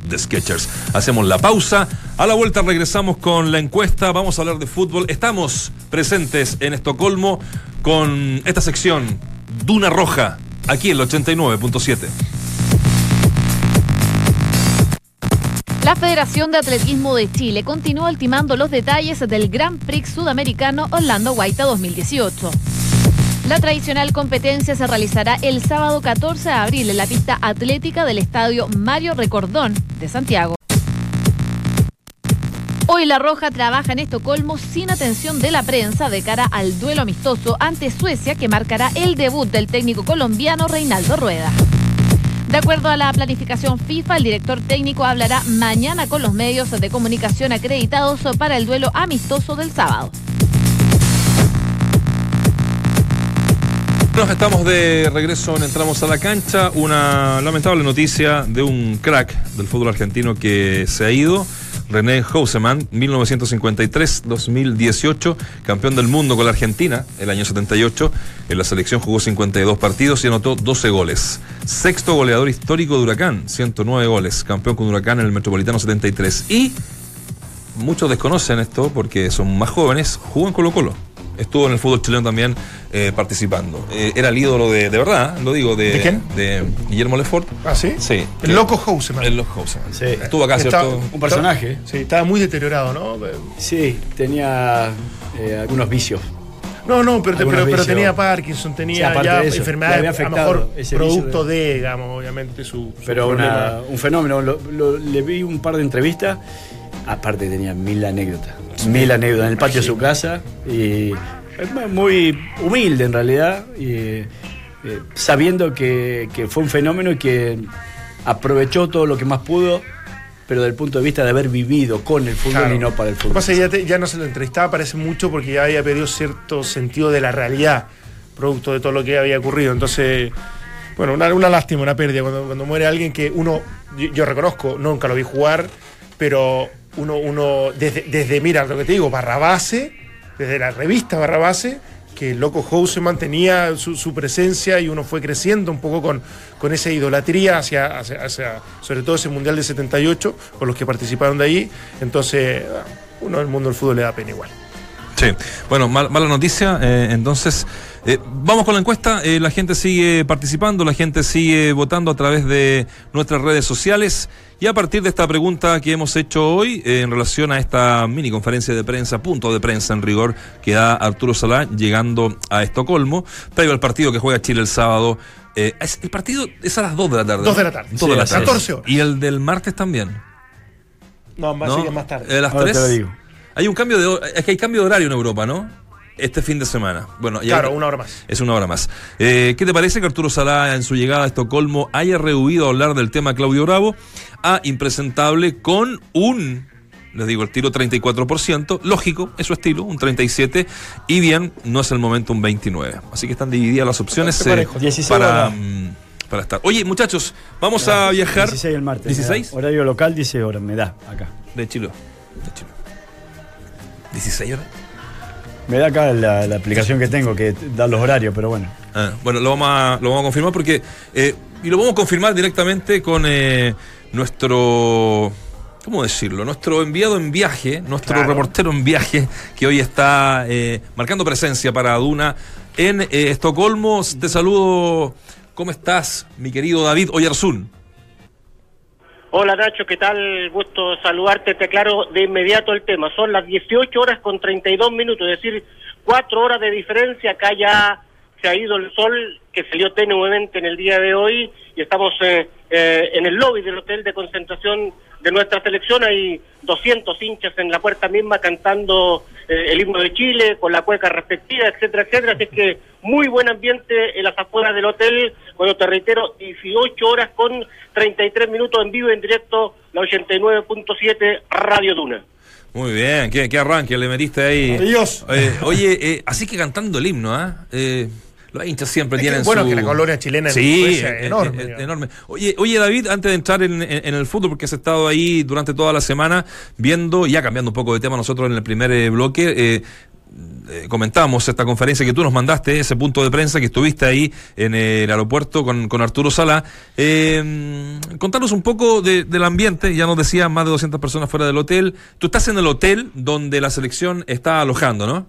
de Sketchers. Hacemos la pausa. A la vuelta regresamos con la encuesta. Vamos a hablar de fútbol. Estamos presentes en Estocolmo con esta sección Duna Roja aquí en el 89.7. La Federación de Atletismo de Chile continúa ultimando los detalles del Grand Prix Sudamericano Orlando Guaita 2018. La tradicional competencia se realizará el sábado 14 de abril en la pista atlética del estadio Mario Recordón de Santiago. Hoy La Roja trabaja en Estocolmo sin atención de la prensa de cara al duelo amistoso ante Suecia que marcará el debut del técnico colombiano Reinaldo Rueda. De acuerdo a la planificación FIFA, el director técnico hablará mañana con los medios de comunicación acreditados para el duelo amistoso del sábado. Nos estamos de regreso en Entramos a la Cancha. Una lamentable noticia de un crack del fútbol argentino que se ha ido. René Houseman, 1953-2018, campeón del mundo con la Argentina el año 78. En la selección jugó 52 partidos y anotó 12 goles. Sexto goleador histórico de Huracán, 109 goles. Campeón con Huracán en el Metropolitano 73. Y muchos desconocen esto porque son más jóvenes, jugó en Colo Colo. Estuvo en el fútbol chileno también eh, participando. Eh, era el ídolo de, de verdad, lo digo, de, ¿De quién? de Guillermo Lefort. ¿Ah, sí? Sí. El loco Houseman. El loco Houseman. Sí. Estuvo acá, Está- ¿cierto? Un personaje. Sí, estaba muy deteriorado, ¿no? Sí, tenía eh, algunos vicios. No, no, pero, pero, tenía Parkinson, Sí, tenía aparte ya de enfermedades, había a lo afectado mejor producto vicio de, digamos, obviamente su, su Pero una- un fenómeno. Lo- lo- le vi un par de entrevistas. Aparte tenía mil anécdotas. Mil anécdotas en el patio de su casa. Y es muy humilde en realidad. Y, eh, sabiendo que, que fue un fenómeno y que aprovechó todo lo que más pudo. Pero desde el punto de vista de haber vivido con el fútbol Claro. y no para el fútbol. pasa ya, te- ya no se lo entrevistaba, parece mucho, porque ya había perdido cierto sentido de la realidad, producto de todo lo que había ocurrido. Entonces, bueno, una, una lástima, una pérdida. Cuando, cuando muere alguien que uno, yo, yo reconozco, nunca lo vi jugar, pero uno, uno desde, desde, mira, lo que te digo, Barrabase, desde la revista Barrabase, que el Loco House mantenía su, su presencia y uno fue creciendo un poco con, con esa idolatría hacia, hacia, hacia, sobre todo ese Mundial de 78, con los que participaron de ahí. Entonces, uno del mundo del fútbol le da pena igual. Sí, bueno, mal- mala noticia. eh, entonces, eh, vamos con la encuesta. Eh, la gente sigue participando, la gente sigue votando a través de nuestras redes sociales. Y a partir de esta pregunta que hemos hecho hoy, eh, en relación a esta mini conferencia de prensa, punto de prensa en rigor, que da Arturo Salá llegando a Estocolmo, previo al partido que juega Chile el sábado. Eh, es- el partido es a las 2 de la tarde. Dos ¿no? de la tarde. Dos Sí, de la tarde. es. 14 horas. Y el del martes también. No, más, ¿no? más tarde. Eh, a las Ahora te 3. Hay un cambio de es que hay cambio de horario en Europa, ¿no? Este fin de semana. Bueno, y Claro, hay- una hora más. Es una hora más. Eh, ¿Qué te parece que Arturo Salá en su llegada a Estocolmo haya rehuido a hablar del tema Claudio Bravo a impresentable con un, les digo, el tiro 34%, lógico, es su estilo, un 37%, y bien, no es el momento un 29%. Así que están divididas las opciones eh, parejo. 16 para, mm, para estar. Oye, muchachos, vamos a viajar. 16 el martes. me da. 16 Horario local, 16 horas, me da acá. De Chile. 16 horas. Me da acá la, la aplicación que tengo que da los horarios, pero bueno. Ah, bueno, lo vamos a, lo vamos a confirmar porque. eh, y lo vamos a confirmar directamente con eh, nuestro. ¿Cómo decirlo? Nuestro enviado en viaje, nuestro Claro. reportero en viaje, que hoy está eh, marcando presencia para Duna en eh, Estocolmo. Te saludo. ¿Cómo estás, mi querido David Oyarzún? Hola Nacho, ¿qué tal? Gusto saludarte. Te aclaro de inmediato el tema. Son las 18 horas con 32 minutos, es decir, cuatro horas de diferencia. Acá ya se ha ido el sol que salió tenuemente en el día de hoy y estamos eh, eh, en el lobby del hotel de concentración de nuestra selección. Hay 200 hinchas en la puerta misma cantando eh, el himno de Chile con la cueca respectiva, etcétera, etcétera. Así que muy buen ambiente en las afueras del hotel. Bueno, te reitero, 18 horas con 33 minutos en vivo, en directo, la 89.7 Radio Duna. Muy bien, qué, qué arranque le metiste ahí. Adiós. Eh, oye, eh, así que cantando el himno, ¿ah? Eh, los hinchas siempre Es que, tienen bueno, su... que la colonia chilena en sí, es enorme, digamos. enorme. Oye, oye, David, antes de entrar en, en- en el fútbol, porque has estado ahí durante toda la semana viendo, ya cambiando un poco de tema nosotros en el primer eh, bloque, eh, eh, comentamos esta conferencia que tú nos mandaste, ese punto de prensa que estuviste ahí en el aeropuerto con, con Arturo Sala. Eh, contanos un poco de- del ambiente, ya nos decía más de 200 personas fuera del hotel. Tú estás en el hotel donde la selección está alojando, ¿no?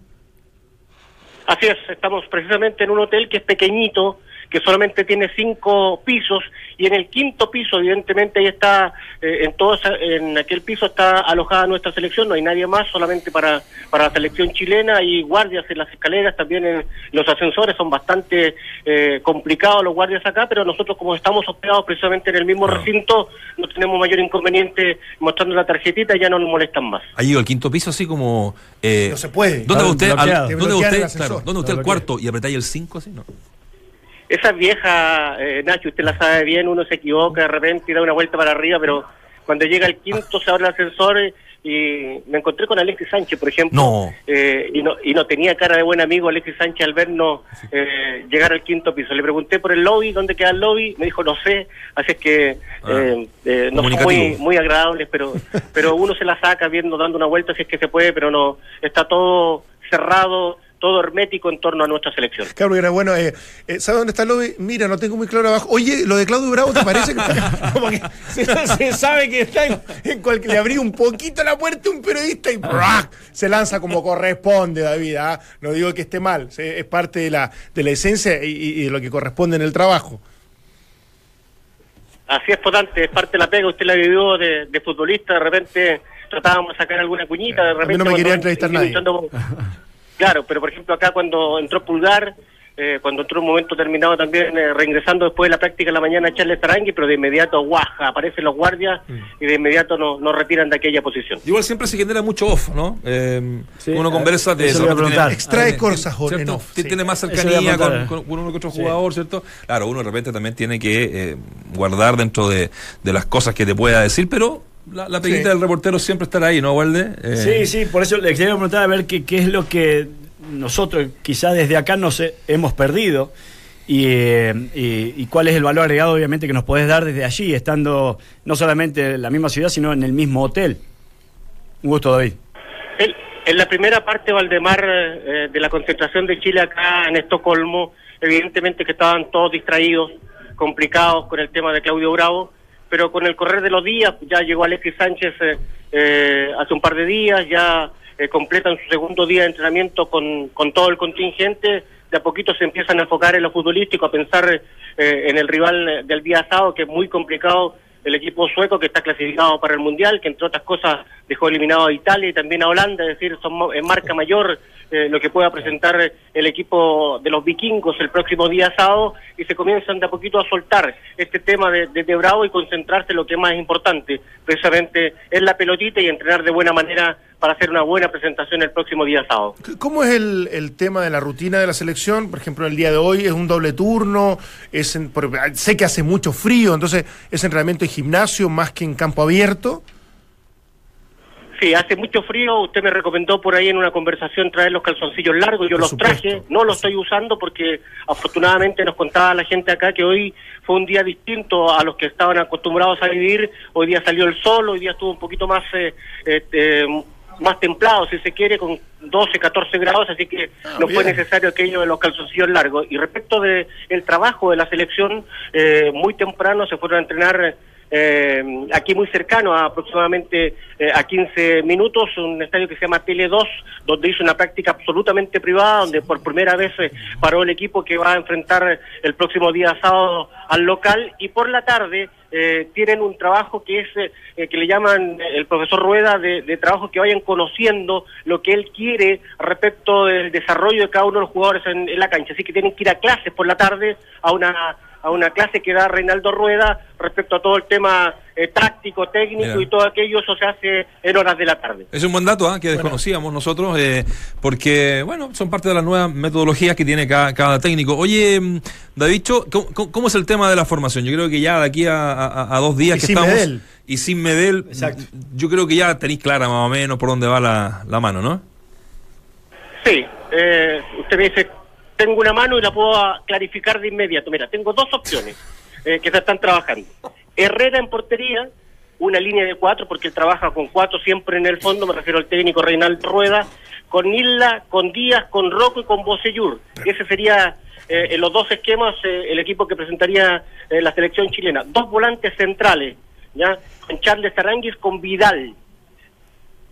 Así es, estamos precisamente en un hotel que es pequeñito, que solamente tiene cinco pisos y en el quinto piso, evidentemente, ahí está, eh, en todo en aquel piso está alojada nuestra selección, no hay nadie más, solamente para, para la selección chilena y guardias en las escaleras, también en los ascensores, son bastante eh, complicados los guardias acá, pero nosotros como estamos hospedados precisamente en el mismo recinto, no tenemos mayor inconveniente mostrando la tarjetita, ya no nos molestan más. Ha ido al quinto piso así como... eh, No se puede. ¿Dónde va usted? al- ¿Dónde usted? Claro, ¿dónde va usted Está al cuarto y apretáis el 5 así? No. Esa vieja, eh, Nacho, usted la sabe bien, uno se equivoca de repente y da una vuelta para arriba, pero cuando llega el quinto se abre el ascensor y me encontré con Alexis Sánchez, por ejemplo, No. eh, y no y no tenía cara de buen amigo Alexis Sánchez al vernos eh, llegar al quinto piso. Le pregunté por el lobby, dónde queda el lobby, me dijo no sé, así es que Ah. eh, eh, no son muy, muy agradables, pero pero uno se la saca viendo, dando una vuelta si es que se puede, pero no, está todo cerrado, todo hermético en torno a nuestra selección. Claro, era bueno. Eh, eh, ¿Sabes dónde está el lobby? Mira, no tengo muy claro abajo. Oye, lo de Claudio Bravo, ¿te parece que está? Como que se, se sabe que está en, en cualquier. Le abrí un poquito la puerta a un periodista y ¡brac! se lanza como corresponde, David. ¿ah? No digo que esté mal, es parte de la, de la esencia y, de lo que corresponde en el trabajo. Así es, potente, es parte de la pega, usted la vivió de, de futbolista, de repente tratábamos de sacar alguna cuñita, de A mí repente... no me quería entrevistar nadie. Claro, pero por ejemplo acá cuando entró Pulgar, eh, cuando entró un momento terminado también, eh, reingresando después de la práctica en la mañana Charles Tarangui, pero de inmediato guaja, aparecen los guardias Mm. y de inmediato nos nos retiran de aquella posición. Igual siempre se genera mucho off, ¿no? Eh, Sí, uno conversa de eso a. Extrae eh, cosas ¿cierto? en off, Tiene sí. más iba a cercanía con, con- con uno que otro Sí. jugador, ¿cierto? Claro, uno de repente también tiene que eh, guardar dentro de, de las cosas que te pueda decir, pero la, la peguita Sí. del reportero siempre estará ahí, ¿no, Walde? Eh, Sí, sí, por eso le quería preguntar a ver qué, qué es lo que nosotros quizás desde acá nos he- hemos perdido y, eh, y- y cuál es el valor agregado obviamente que nos podés dar desde allí, estando no solamente en la misma ciudad, sino en el mismo hotel. Un gusto, David. El, En la primera parte, Valdemar, eh, de la concentración de Chile acá en Estocolmo, evidentemente que estaban todos distraídos, complicados con el tema de Claudio Bravo, pero con el correr de los días, ya llegó Alexis Sánchez eh, eh, hace un par de días, ya eh, completan su segundo día de entrenamiento con, con todo el contingente, de a poquito se empiezan a enfocar en lo futbolístico, a pensar eh, en el rival del día sábado, que es muy complicado el equipo sueco que está clasificado para el Mundial, que entre otras cosas dejó eliminado a Italia y también a Holanda, es decir, son en marca mayor eh, lo que pueda presentar el equipo de los vikingos el próximo día sábado y se comienzan de a poquito a soltar este tema de, de, Bravo y concentrarse en lo que es más importante, precisamente en la pelotita y entrenar de buena manera para hacer una buena presentación el próximo día sábado. ¿Cómo es el, el tema de la rutina de la selección? Por ejemplo, el día de hoy es un doble turno, es en- por- sé que hace mucho frío, entonces es entrenamiento en gimnasio más que en campo abierto. Sí, hace mucho frío. Usted me recomendó por ahí en una conversación traer los calzoncillos largos. Yo Por los supuesto. traje, no los estoy usando porque afortunadamente nos contaba la gente acá que hoy fue un día distinto a los que estaban acostumbrados a vivir. Hoy día salió el sol, hoy día estuvo un poquito más eh, eh, eh, más templado, si se quiere, con 12, 14 grados, así que Ah, no fue necesario aquello de los calzoncillos largos. Y respecto de el trabajo de la selección, eh, muy temprano se fueron a entrenar eh, aquí muy cercano, a aproximadamente eh, a 15 minutos, un estadio que se llama Tele 2, donde hizo una práctica absolutamente privada, donde por primera vez eh, paró el equipo que va a enfrentar el próximo día sábado al local y por la tarde eh, tienen un trabajo que es que le llaman el profesor Rueda de, de trabajo que vayan conociendo lo que él quiere respecto del desarrollo de cada uno de los jugadores en la cancha. Así que tienen que ir a clases por la tarde a una a una clase que da Reinaldo Rueda respecto a todo el tema eh, táctico, técnico Mira. y todo aquello, eso se hace en horas de la tarde. Es un buen dato ¿ah? que desconocíamos nosotros, eh, porque, bueno, son parte de las nuevas metodologías que tiene cada, cada técnico. Oye, mm, Davicho, ¿cómo, cómo- cómo es el tema de la formación? Yo creo que ya de aquí a, a- a dos días Y que sin estamos. Medel. Y sin Medel, Exacto. yo creo que ya tenéis clara más o menos por dónde va la, la mano, ¿no? Sí, eh, usted me dice, tengo una mano y la puedo clarificar de inmediato. Mira, tengo dos opciones eh, que se están trabajando. Herrera en portería, una línea de cuatro, porque él trabaja con cuatro siempre en el fondo, me refiero al técnico Reinaldo Rueda, con Isla, con Díaz, con Rocco y con Bocellur. Ese sería eh, en los dos esquemas eh, el equipo que presentaría eh, la selección chilena. Dos volantes centrales, ¿ya? Con Charles Aranguis, con Vidal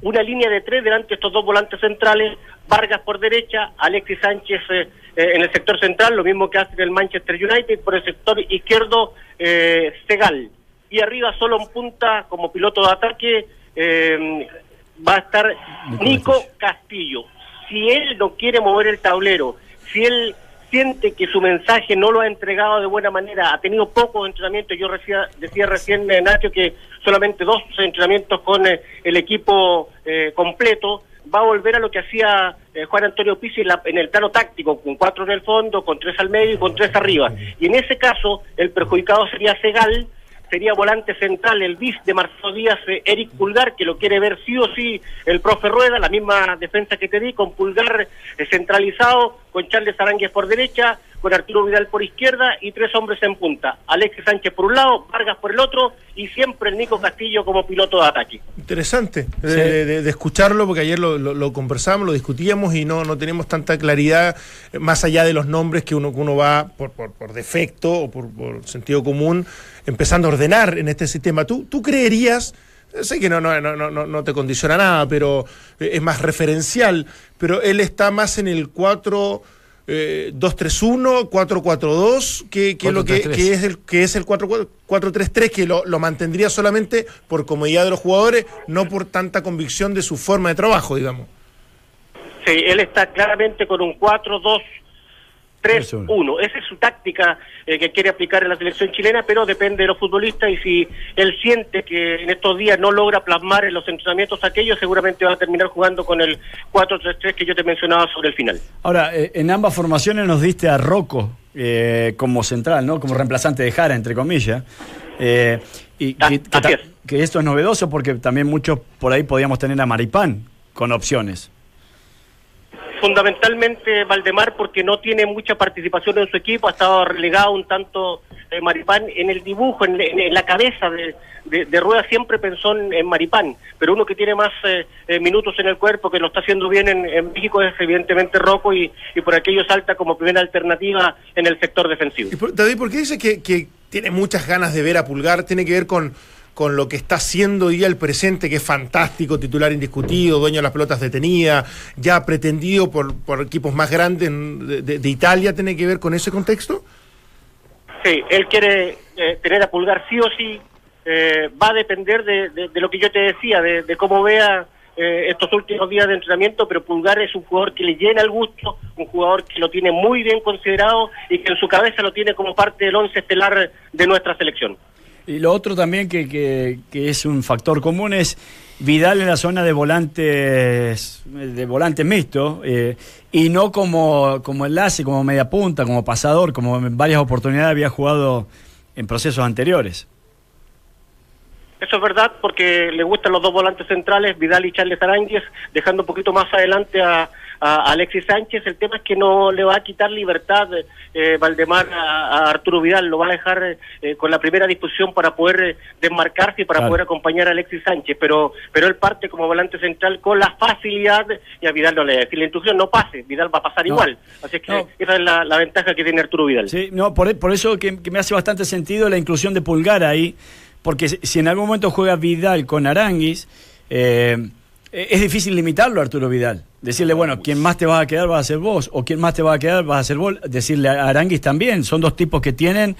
una línea de tres delante de estos dos volantes centrales, Vargas por derecha, Alexis Sánchez eh, eh, en el sector central, lo mismo que hace en el Manchester United, por el sector izquierdo eh, Segal. Y arriba solo en punta como piloto de ataque eh, va a estar Nico Castillo. Si él no quiere mover el tablero, si él siente que su mensaje no lo ha entregado de buena manera, ha tenido pocos entrenamientos, yo decía, decía recién eh, Nacho que solamente dos entrenamientos con eh, el equipo eh, completo, va a volver a lo que hacía eh, Juan Antonio Pizzi en, la- en el plano táctico, con cuatro en el fondo, con tres al medio y con tres arriba. Y en ese caso, el perjudicado sería Segal, sería volante central el bis de Marcelo Díaz, eh, Eric Pulgar, que lo quiere ver sí o sí el profe Rueda, la misma defensa que te di, con Pulgar eh, centralizado, con Charles Aránguez por derecha, con Arturo Vidal por izquierda y tres hombres en punta. Alexis Sánchez por un lado, Vargas por el otro y siempre el Nico Castillo como piloto de ataque. Interesante de, de- de- de escucharlo, porque ayer lo, lo- lo conversamos, lo discutíamos y no, no tenemos tanta claridad, eh, más allá de los nombres que uno, que uno va por, por, por defecto o por, por sentido común, empezando a ordenar en este sistema. ¿Tú, tú creerías, sé que no, no, no, no, no te condiciona nada, pero eh, es más referencial, pero él está más en el 4... eh, 2-3-1, 4-4-2, que, que, es lo que, 4-3-3. que es el que es el 4-4-3-3, que lo, lo mantendría solamente por comodidad de los jugadores, no por tanta convicción de su forma de trabajo, digamos. Sí, él está claramente con un 4-2. 3-1. Esa es su táctica eh, que quiere aplicar en la selección chilena, pero depende de los futbolistas y si él siente que en estos días no logra plasmar en los entrenamientos aquellos, seguramente va a terminar jugando con el 4-3-3 que yo te mencionaba sobre el final. Ahora, eh, en ambas formaciones nos diste a Rocco eh, como central, ¿no? Como reemplazante de Jara, entre comillas. Eh, y Ah, que esto es novedoso porque también muchos por ahí podíamos tener a Maripán con opciones. Fundamentalmente Valdemar porque no tiene mucha participación en su equipo, ha estado relegado un tanto eh, Maripán en el dibujo, en, en- la cabeza de, de- Rueda siempre pensó en, Maripán, pero uno que tiene más eh, eh, minutos en el cuerpo, que lo está haciendo bien en, México es evidentemente Rocco y, y por aquello salta como primera alternativa en el sector defensivo. David, ¿por qué dice que, que tiene muchas ganas de ver a Pulgar? Tiene que ver con, con lo que está haciendo hoy día el presente, que es fantástico, titular indiscutido, dueño de las pelotas detenidas, ya pretendido por, por equipos más grandes de, Italia. ¿Tiene que ver con ese contexto? Sí, él quiere eh, tener a Pulgar sí o sí. eh, va a depender de, de- lo que yo te decía, de, de cómo vea eh, estos últimos días de entrenamiento, pero Pulgar es un jugador que le llena el gusto, un jugador que lo tiene muy bien considerado y que en su cabeza lo tiene como parte del once estelar de nuestra selección. Y lo otro también que, que- que es un factor común es Vidal en la zona de volantes de volante mixto eh, y no como, como enlace, como media punta, como pasador, como en varias oportunidades había jugado en procesos anteriores. Eso es verdad porque le gustan los dos volantes centrales, Vidal y Charles Aránguez, dejando un poquito más adelante a, a Alexis Sánchez. El tema es que no le va a quitar libertad eh, Valdemar a, a Arturo Vidal, lo va a dejar eh, con la primera disposición para poder eh, desmarcarse y para Claro. poder acompañar a Alexis Sánchez. Pero, pero él parte como volante central con la facilidad y a Vidal no le Si la instrucción no pase, Vidal va a pasar No. igual. Así es que No. esa es la, la ventaja que tiene Arturo Vidal. Sí, no, por, por eso que, que me hace bastante sentido la inclusión de Pulgar ahí, porque si si en algún momento juega Vidal con Aranguis, eh, es difícil limitarlo a Arturo Vidal. Decirle, bueno, quien más te va a quedar va a ser vos, o quien más te va a quedar va a ser vos. Decirle a Aranguis también, son dos tipos que tienen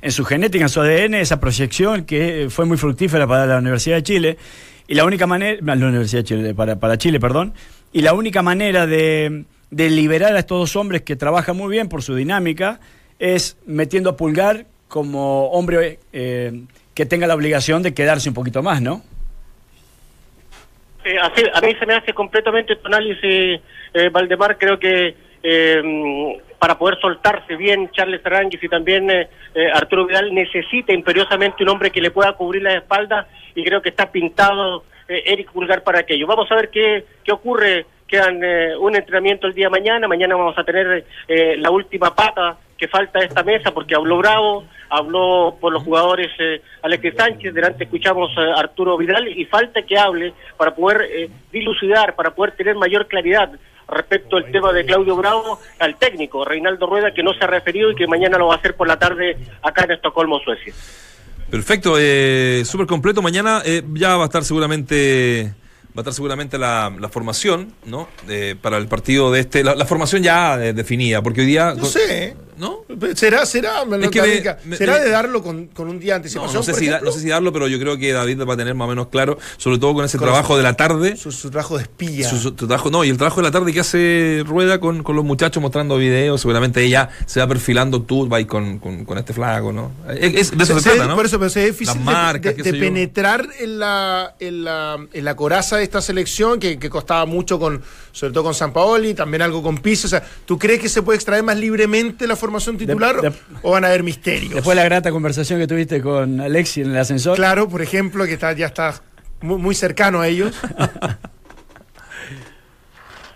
en su genética, en su ADN, esa proyección que fue muy fructífera para la Universidad de Chile. Y la única manera, la Universidad de Chile, para, para Chile, perdón, y la única manera de, de liberar a estos dos hombres que trabajan muy bien por su dinámica es metiendo a Pulgar como hombre eh, que tenga la obligación de quedarse un poquito más, ¿no? Eh, así, a mí se me hace completamente tu análisis, eh, Valdemar. Creo que eh, para poder soltarse bien Charles Aránguiz y también eh, eh, Arturo Vidal necesita imperiosamente un hombre que le pueda cubrir la espalda y creo que está pintado eh, Eric Pulgar para aquello. Vamos a ver qué, qué ocurre. Quedan un entrenamiento el día de mañana. Mañana vamos a tener la última pata que falta esta mesa porque habló Bravo, habló por los jugadores eh, Sánchez, delante escuchamos a Arturo Vidal y falta que hable para poder eh, dilucidar, para poder tener mayor claridad respecto al tema de Claudio Bravo al técnico Reinaldo Rueda que no se ha referido y que mañana lo va a hacer por la tarde acá en Estocolmo, Suecia. Perfecto, eh, súper completo. Mañana eh, ya va a estar seguramente va a estar seguramente la, la formación, ¿no? Eh, para el partido de este, la, la formación ya eh, definida, porque hoy día No sé. ¿no? ¿Será, será, me Es que me- me- ¿Será de darlo con, con un día de No, no sé, si da- no sé si darlo, pero yo creo que David va a tener más o menos claro, sobre todo con ese Con trabajo su- de la tarde. Su, su trabajo de espía. Su, su- trabajo, no, y el trabajo de la tarde que hace Rueda con, con los muchachos mostrando videos, seguramente ella se va perfilando tú, va con, con, con este flaco, ¿no? Es, es- de eso se, Se- trata, ¿no? Por eso, pero es difícil de- marcas, de, de yo. penetrar en la, en, la, en la coraza de esta selección, que, que costaba mucho, con sobre todo con San Paoli, también algo con Pizzo. O sea, ¿tú crees que se puede extraer más libremente la formación titular de- o van a haber misterios? Después de la grata conversación que tuviste con Alexi en el ascensor. Claro, por ejemplo, que está, ya está muy, muy cercano a ellos.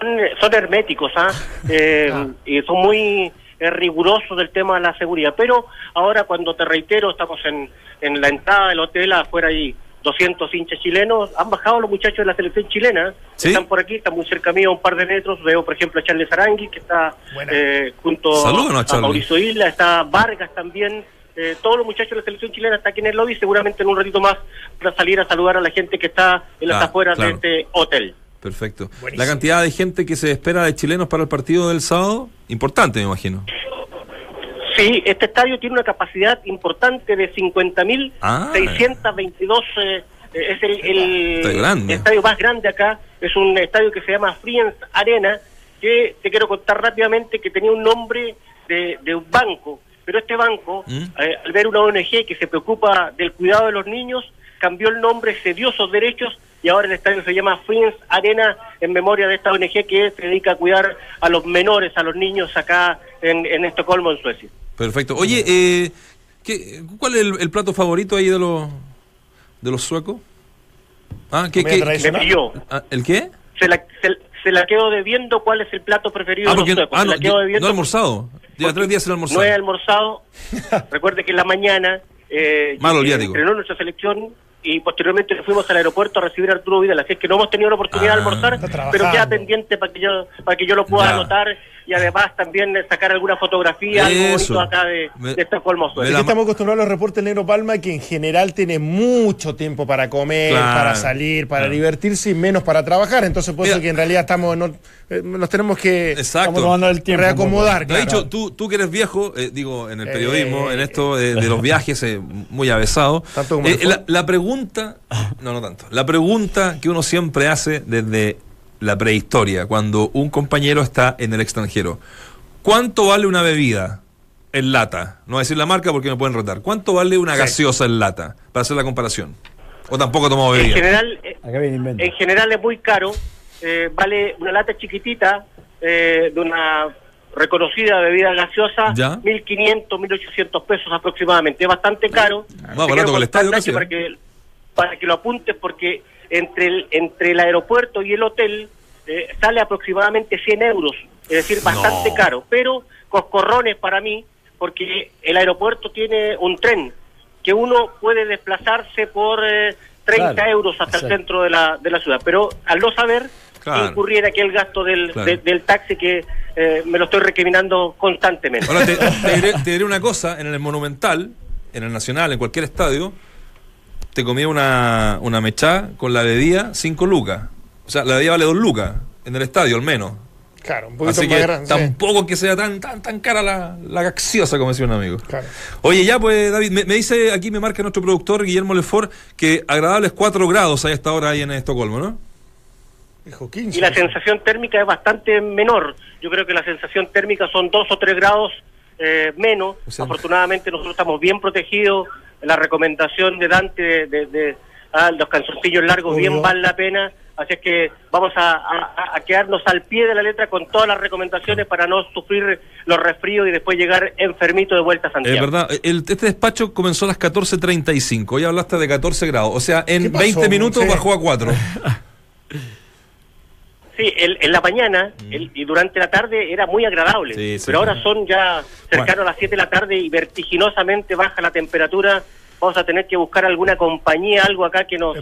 son, son herméticos, ¿ah? Eh, Ah. y son muy eh, rigurosos del tema de la seguridad. Pero ahora, cuando te reitero, estamos en, en la entrada del hotel, afuera hay 200 hinchas chilenos, han bajado los muchachos de la selección chilena, ¿Sí? están por aquí, están muy cerca mío, a un par de metros, veo por ejemplo a Charles Arangui, que está eh, junto a a. Mauricio Isla, está Vargas también, eh, todos los muchachos de la selección chilena están aquí en el lobby, seguramente en un ratito más para salir a saludar a la gente que está en las Ah, afueras claro. de este hotel. Perfecto. Buenísimo. La cantidad de gente que se espera de chilenos para el partido del sábado, importante, me imagino. Sí, este estadio tiene una capacidad importante de 50.622. Ah. eh, eh, es el, el Estadio más grande acá. Es un estadio que se llama Friends Arena, que te quiero contar rápidamente que tenía un nombre de, de un banco. Pero este banco, ¿Mm? eh, al ver una ONG que se preocupa del cuidado de los niños, cambió el nombre, cedió esos derechos y ahora el estadio se llama Friends Arena en memoria de esta ONG que se dedica a cuidar a los menores, a los niños acá en, en Estocolmo, en Suecia. Perfecto. Oye, eh, ¿qué, ¿cuál es el, el plato favorito ahí de los de los suecos? Ah, ¿qué, qué- pilló. ah, ¿El qué? Se la, se, se la quedo debiendo cuál es el plato preferido Ah, de los suecos. ah, se no, la quedo yo- debiendo no he almorzado. Lleva tres días sin almorzar. No he almorzado. Recuerde que en la mañana eh, Malo el eh, entrenó nuestra selección y posteriormente fuimos al aeropuerto a recibir a Arturo Vidal. Así es que no hemos tenido la oportunidad Ah. de almorzar, Está trabajando. pero queda pendiente para que yo para que yo lo pueda Ya. anotar y además también eh, sacar alguna fotografía, algo Eso. bonito acá de, Me- de Estocolmo. Suecia. Es la- que estamos acostumbrados a los reportes del Negro Palma que en general tiene mucho tiempo para comer, Claro. para salir, para Claro. divertirse y menos para trabajar. Entonces, por eso Mira. que en realidad estamos no- eh, nos tenemos que tomando el tiempo. reacomodar. De claro. hecho, tú, tú que eres viejo, eh, digo, en el Eh, periodismo, en esto de, de los viajes, eh, muy avesado. Tanto como Eh, la, la pregunta, no, no tanto. La pregunta que uno siempre hace desde la prehistoria, cuando un compañero está en el extranjero. ¿Cuánto vale una bebida en lata? No voy a decir la marca porque me pueden retar. ¿Cuánto vale una Sí. gaseosa en lata? Para hacer la comparación. O tampoco tomo En bebida. general, eh, en general es muy caro. eh, vale una lata chiquitita eh, de una reconocida bebida gaseosa, Ya. 1.500, 1.800 pesos aproximadamente. Es bastante caro. Más Te barato quiero que el estadio casi, ¿eh? para que, para que lo apuntes, porque entre el, entre el aeropuerto y el hotel eh, sale aproximadamente 100 euros. Es decir, bastante No. caro. Pero coscorrones para mí, porque el aeropuerto tiene un tren que uno puede desplazarse por eh, 30 Claro, euros hasta el centro de la, de la ciudad. Pero al no saber, Claro. incurrir aquí el gasto del, Claro. de- del taxi que eh, me lo estoy recriminando constantemente. Ahora te, te diré, te diré una cosa, en el Monumental, en el Nacional, en cualquier estadio, te comía una, una mechá con la bebida 5 lucas. O sea, la bebida vale 2 lucas, en el estadio al menos. Claro, un poquito Así más que grande. sí. tampoco que sea tan tan tan cara la, la gaxiosa, como decía un amigo. Claro. Oye, ya pues, David, me, me dice aquí, me marca nuestro productor Guillermo Lefort, que agradables 4 grados hay a esta hora ahí en Estocolmo, ¿no? Dijo 15. y la sensación térmica es bastante menor. Yo creo que la sensación térmica son dos o tres grados eh, menos. O sea- Afortunadamente nosotros estamos bien protegidos. La recomendación de Dante de, de- de, ah, los calzoncillos largos Obvio. bien vale la pena. Así es que vamos a, a- a quedarnos al pie de la letra con todas las recomendaciones para no sufrir los resfríos y después llegar enfermito de vuelta a Es Santiago. verdad, el, este despacho comenzó a las 14.35, hoy hablaste de 14 grados, o sea, ¿Qué en pasó? 20 minutos Sí. bajó a 4. Sí, el- en la mañana el- y durante la tarde era muy agradable, Mm. Sí, sí. pero ahora son ya cercano Bueno. a las 7 de la tarde y vertiginosamente baja la temperatura. Vamos a tener que buscar alguna compañía, algo acá que nos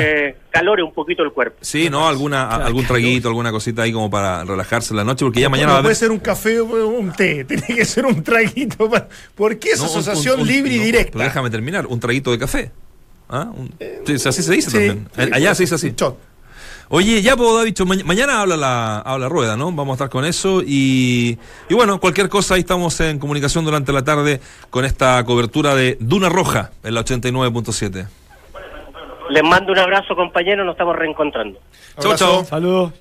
eh, calore un poquito el cuerpo. Sí, ¿no? Alguna, algún traguito, alguna cosita ahí como para relajarse en la noche, porque ya mañana no va a puede haber... ser un café o un té, tiene que ser un traguito. ¿Por qué esa No, un- asociación un- un- libre y no, directa? Pero déjame terminar, un traguito de café. ¿Ah? Un- sí, así se dice Sí, también. sí, Allá se dice así. Oye, ya puedo, David, ma- mañana habla la, habla Rueda, ¿no? Vamos a estar con eso y, y bueno, cualquier cosa, ahí estamos en comunicación durante la tarde con esta cobertura de Duna Roja en la 89.7. Les mando un abrazo, compañeros, nos estamos reencontrando. Chau, Abrazo. chau. Saludos.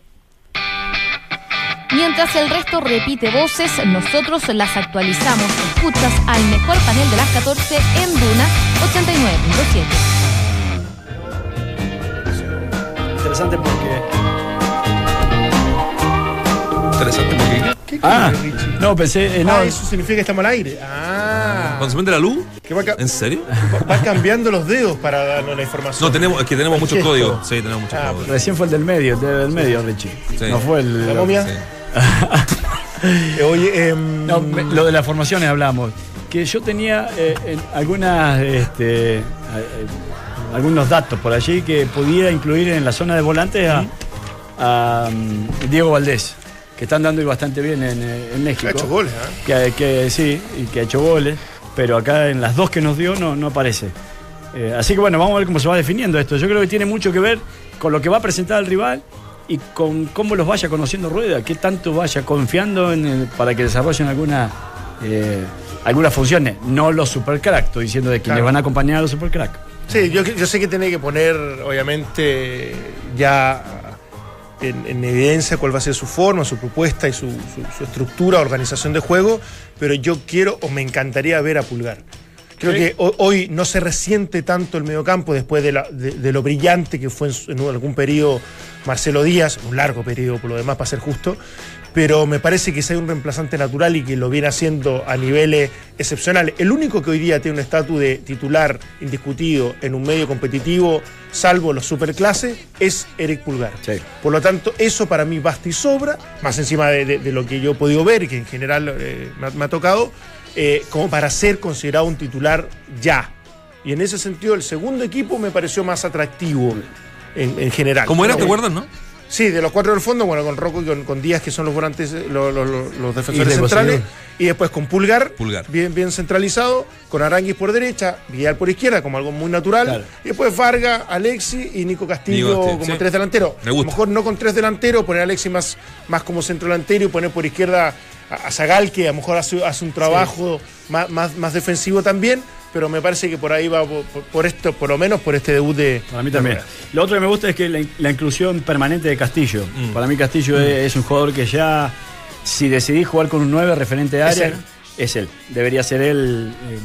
Mientras el resto repite voces, nosotros las actualizamos. Escuchas al mejor panel de las 14 en Duna 89.7. Interesante porque. Interesante porque ¿Qué Ah, Richie? no, pensé. eh, no, Ah, eso significa que estamos al aire. Ah, cuando se prende la luz, que va, ¿en serio? va cambiando los dedos para darnos la información. No, tenemos, es que tenemos muchos códigos. Sí, tenemos muchos Ah, códigos. Recién fue el del medio, el del medio, Richie. Sí. No fue el. ¿La momia? Sí. Oye, em, No, me- lo de las formaciones hablamos. Que yo tenía eh, en algunas, este, eh, algunos datos por allí que pudiera incluir en la zona de volantes a, a, mm, Diego Valdés, que están dando bastante bien en, eh, en México. ha hecho goles, ¿eh? Que, que sí, y que ha hecho goles, pero acá en las dos que nos dio no, no aparece. Eh, así que bueno, vamos a ver cómo se va definiendo esto. Yo creo que tiene mucho que ver con lo que va a presentar el rival y con cómo los vaya conociendo Rueda, qué tanto vaya confiando en el- para que desarrollen alguna, eh, algunas funciones. No los supercrack, estoy diciendo de quienes Claro. van a acompañar a los supercrack. Sí, yo, yo sé que tiene que poner, obviamente, ya en, en evidencia cuál va a ser su forma, su propuesta y su, su- su estructura, organización de juego, pero yo quiero o me encantaría ver a Pulgar. Creo que ho- hoy no se resiente tanto el mediocampo después de, la- de- de lo brillante que fue en, su- en algún periodo Marcelo Díaz, un largo periodo por lo demás para ser justo, pero me parece que si hay un reemplazante natural y que lo viene haciendo a niveles excepcionales. El único que hoy día tiene un estatus de titular indiscutido en un medio competitivo, salvo los superclases, es Eric Pulgar. Sí. Por lo tanto, eso para mí basta y sobra, más encima de, de- de lo que yo he podido ver y que en general eh, me, ha- me ha tocado, eh, como para ser considerado un titular ya. Y en ese sentido, el segundo equipo me pareció más atractivo en, en general. ¿Cómo era? ¿Te acuerdas, no? Sí, de los cuatro del fondo, bueno, con Rocco y con, con Díaz, que son los volantes, eh, los, los- los- los defensores Y centrales. Y después con Pulgar, Pulgar. Bien, bien centralizado, con Aranguis por derecha, Vidal por izquierda, como algo muy natural. Claro. Y después Vargas, Alexi y Nico Castillo Nico como sí. tres delanteros. Me A gusta. lo mejor no con tres delanteros, poner a Alexi más, más como centro delantero y poner por izquierda a, a Zagal, que a lo mejor hace, hace un trabajo más, más, más defensivo también. Pero me parece que por ahí va, por, por esto, por lo menos por este debut de. Para mí también. Lo otro que me gusta es que la, la inclusión permanente de Castillo. Mm. Para mí Castillo es, es un jugador que ya, si decidís jugar con un 9 referente de Es área, él. es él. Debería ser él. eh,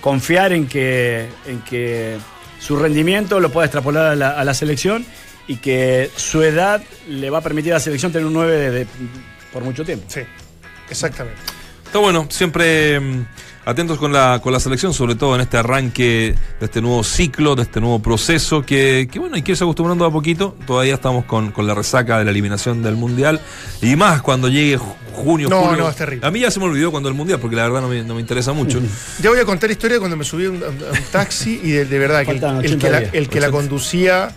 confiar en que, en que su rendimiento lo pueda extrapolar a la, a la selección y que su edad le va a permitir a la selección tener un 9 de- de- por mucho tiempo. Sí, exactamente. Está bueno, siempre mm, atentos con la, con la selección, sobre todo en este arranque de este nuevo ciclo, de este nuevo proceso, que, que bueno, hay que irse acostumbrando a poquito. Todavía estamos con, con la resaca de la eliminación del Mundial. Y más cuando llegue ju- junio, No, julio. no, es terrible. A mí ya se me olvidó cuando el Mundial, porque la verdad no me, no me interesa mucho. Ya voy a contar historia de cuando me subí a un, a un taxi y de, de verdad que el, Faltan el 80 que la, el que la 80. conducía,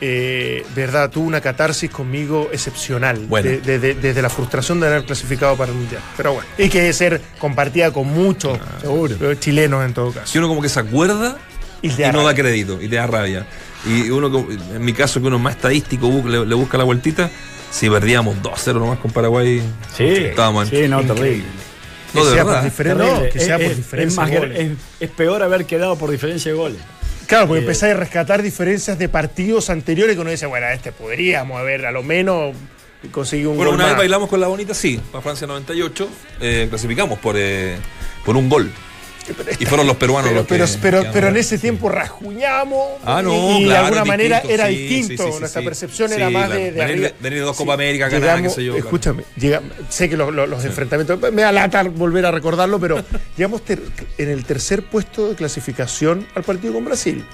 eh, verdad, tuvo una catarsis conmigo excepcional. Bueno. de- de- de- desde la frustración de haber clasificado para el mundial. Pero bueno, y que debe ser compartida con muchos eh, chilenos en todo Si caso. uno como que se acuerda Y y, te da no da crédito y te da rabia. Y uno, como- en mi caso, que uno es más estadístico, le, le busca la vueltita. Si perdíamos 2-0 nomás con Paraguay, Sí, estábamos en- sí, no, terrible. No, que sea verdad. por diferencia, no, que sea Es- por diferencia. es, más es- es peor haber quedado por diferencia de goles. Claro, porque Eh, empezás a rescatar diferencias de partidos anteriores que uno dice, bueno, este podríamos haber a lo menos conseguido un Bueno, gol una vez bailamos con la bonita, sí, para Francia 98, eh, clasificamos por, eh, por un gol. Y fueron los peruanos Pero, los que. pero, pero, que pero en ese tiempo rajuñamos Ah, no, y, de alguna manera distinto, era sí, distinto. sí, sí, sí, Nuestra percepción era más claro. de, de Venir de- venir de dos Copa América llegamos- qué sé yo, claro. Escúchame, sé que los, los- los enfrentamientos. Me da lata volver a recordarlo, pero llegamos ter- en el tercer puesto de clasificación al partido con Brasil.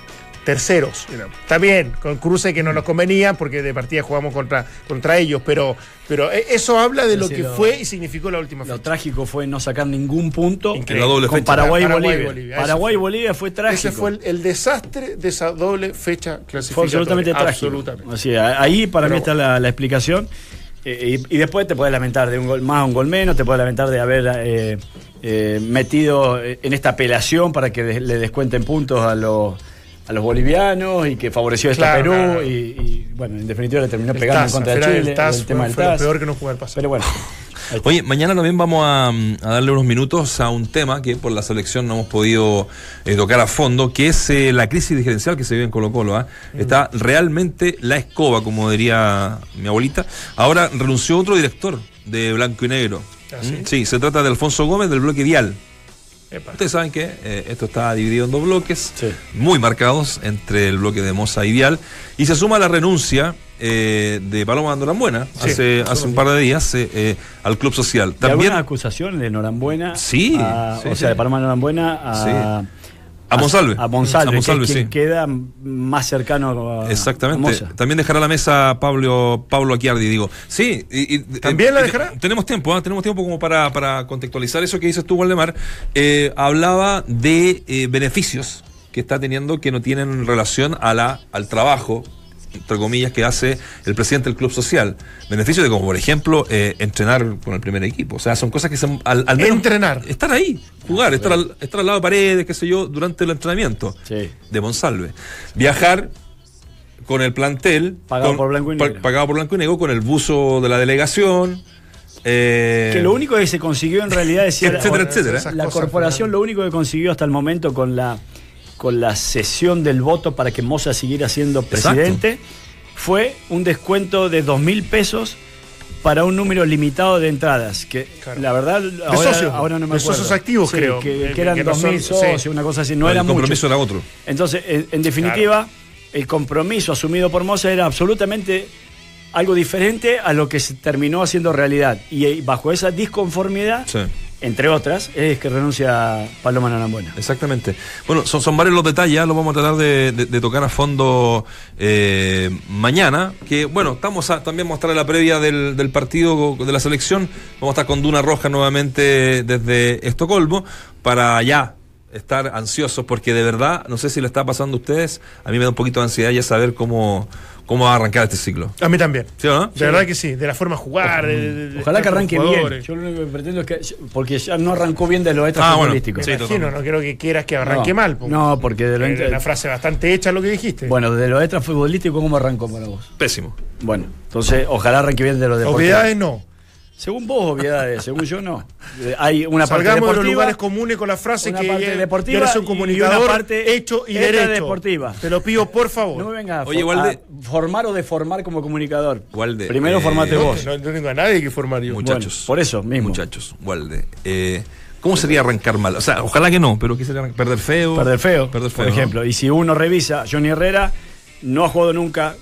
Terceros. Está bien, con cruce que no nos convenía porque de partida jugamos contra, contra ellos, pero, pero eh, eso habla de lo Sí, que lo- fue y significó la última Lo fecha. trágico fue no sacar ningún punto En la doble con fecha. Paraguay, y Paraguay y Bolivia. Bolivia, Paraguay y fue. Bolivia fue trágico. Ese fue el, el desastre de esa doble fecha fue clasificatoria. absolutamente trágico. Absolutamente. O sea, ahí para Pero mí está la, la explicación. Eh, y, y después te puedes lamentar de un gol más o un gol menos, te puedes lamentar de haber eh, eh, metido en esta apelación para que de- le descuenten puntos a los, a los bolivianos y que favoreció esto a Claro, Perú. claro. Y, y, bueno, en definitiva le terminó El pegando en contra de Chile. el TAS el tema fue, del fue lo TAS. peor que nos jugó el pasado. Pero bueno. Oye, mañana también vamos a, a darle unos minutos a un tema que por la selección no hemos podido eh, tocar a fondo, que es eh, la crisis diferencial que se vive en Colo Colo. ¿ah? Está realmente la escoba, como diría mi abuelita. Ahora renunció otro director de Blanco y Negro. ¿Ah, sí? ¿Mm? sí, se trata de Alfonso Gómez del bloque Vial. Epa. Ustedes saben que eh, esto está dividido en dos bloques, Sí. muy marcados entre el bloque de Moza y Vial, y se suma la renuncia eh, de Paloma Buena Sí, hace, hace un par de días eh, al Club Social. ¿Y También alguna acusación de Norambuena? Sí, a- sí, o sea, de Paloma Norambuena a. A Monsalve. A Monsalve, A Monsalve, que es quien sí. queda más cercano a. Exactamente. a. También dejará la mesa Pablo, Pablo Aquiardi, digo. Sí. y- y- ¿También la eh, dejará? Tenemos tiempo, ¿ah? tenemos tiempo como para, para contextualizar eso que dices tú, Waldemar. Eh, hablaba de eh, beneficios que está teniendo que no tienen relación a la, al trabajo entre comillas, que hace el presidente del club social. Beneficios de como, por ejemplo, eh, entrenar con el primer equipo. O sea, son cosas que son al, al menos... Entrenar. Estar ahí, jugar, estar al, estar al lado de paredes, qué sé yo, durante el entrenamiento Sí. de Monsalve. Viajar con el plantel. Pagado con- por blanco y pa- negro. Pagado por blanco y negro, con el buzo de la delegación. eh, Que lo único que se consiguió en realidad decía Etcétera, la, etcétera. La corporación lo único que consiguió hasta el momento con la con la cesión del voto para que Moza siguiera siendo presidente fue un descuento de dos mil pesos para un número limitado de entradas que Claro. la verdad ahora, socios, ahora no me de acuerdo socios activos, Sí, creo. que, que eran que no dos mil son- socios sí. una cosa así no el era mucho compromiso era otro. entonces, en, en definitiva, el compromiso asumido por Moza era absolutamente algo diferente a lo que se terminó haciendo realidad. Y eh, bajo esa disconformidad, Sí. Entre otras, es que renuncia Paloma Norambuena. Exactamente. Bueno, son, varios los detalles, ya los vamos a tratar de tocar a fondo eh, mañana. Que bueno, estamos a también mostrar la previa del, del partido de la selección. Vamos a estar con Duna Roja nuevamente desde Estocolmo para ya estar ansiosos, porque de verdad, no sé si le está pasando a ustedes, a mí me da un poquito de ansiedad ya saber cómo, cómo va a arrancar este ciclo. A mí también. ¿Sí o no? De verdad que sí, de la forma de jugar. de- de- de- Ojalá que arranque bien. Yo lo único que pretendo es que. Porque ya no arrancó bien de los extras Ah, bueno. Sí, imagino, no quiero que quieras que arranque No, mal. po. no, porque de lo Era una frase bastante hecha lo que dijiste. Bueno, de los extras futbolísticos, ¿cómo arrancó para vos? Pésimo. Bueno, entonces ojalá arranque bien de los deportivos. Obviedades no. Según vos, obviedades, según yo no. Eh, Hay una parte Salgamos de los lugares comunes con la frase una que parte deportiva eres un y comunicador una parte hecho y derecho. deportiva. Te lo pido por favor. No me vengas a, Oye, for- Walde. a formar o deformar como comunicador. Walde, Primero eh, formate no, vos. no, no tengo a nadie que formar yo. Muchachos. Bueno, por eso mismo. Muchachos, Walde. eh, ¿Cómo sería arrancar mal? O sea, ojalá que no, pero ¿qué sería arrancar? perder feo? Perder feo, Perder feo, por ¿no? ejemplo. Y si uno revisa, Johnny Herrera no ha jugado nunca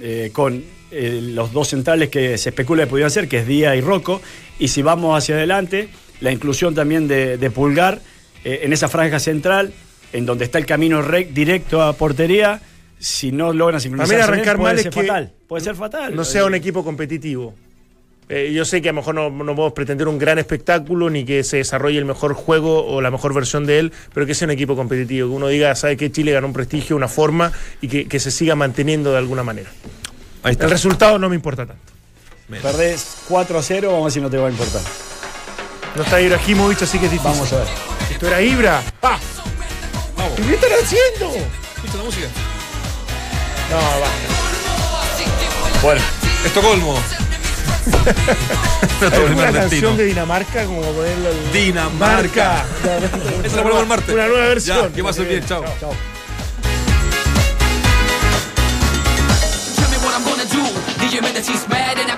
eh, con eh, los dos centrales que se especula que podían ser, que es Díaz y Rocco. Y si vamos hacia adelante, la inclusión también de, de Pulgar eh, en esa franja central, en donde está el camino rec- directo a portería, si no logran sincronizarse, bien, arrancar puede mal es ser que fatal. Puede ser fatal. No sea un equipo competitivo. Eh, yo sé que a lo mejor no, no podemos pretender un gran espectáculo ni que se desarrolle el mejor juego o la mejor versión de él, pero que sea un equipo competitivo. Que uno diga, sabe que Chile ganó un prestigio, una forma y que, que se siga manteniendo de alguna manera. Ahí está. El resultado no me importa tanto. Perdés 4 a 0, vamos a ver si no te va a importar. No está Ibrahimovic, así que es difícil. Vamos a ver. Esto era Ibra. ¡Ah! ¿Qué están haciendo? Escucha la música. No, va. Bueno. Estocolmo. Primer una canción de Dinamarca como ponerlo el- Dinamarca. Esa la ponemos el martes. Una nueva versión. Ya, que pasen bien, chao. Chao. The humanity's mad and I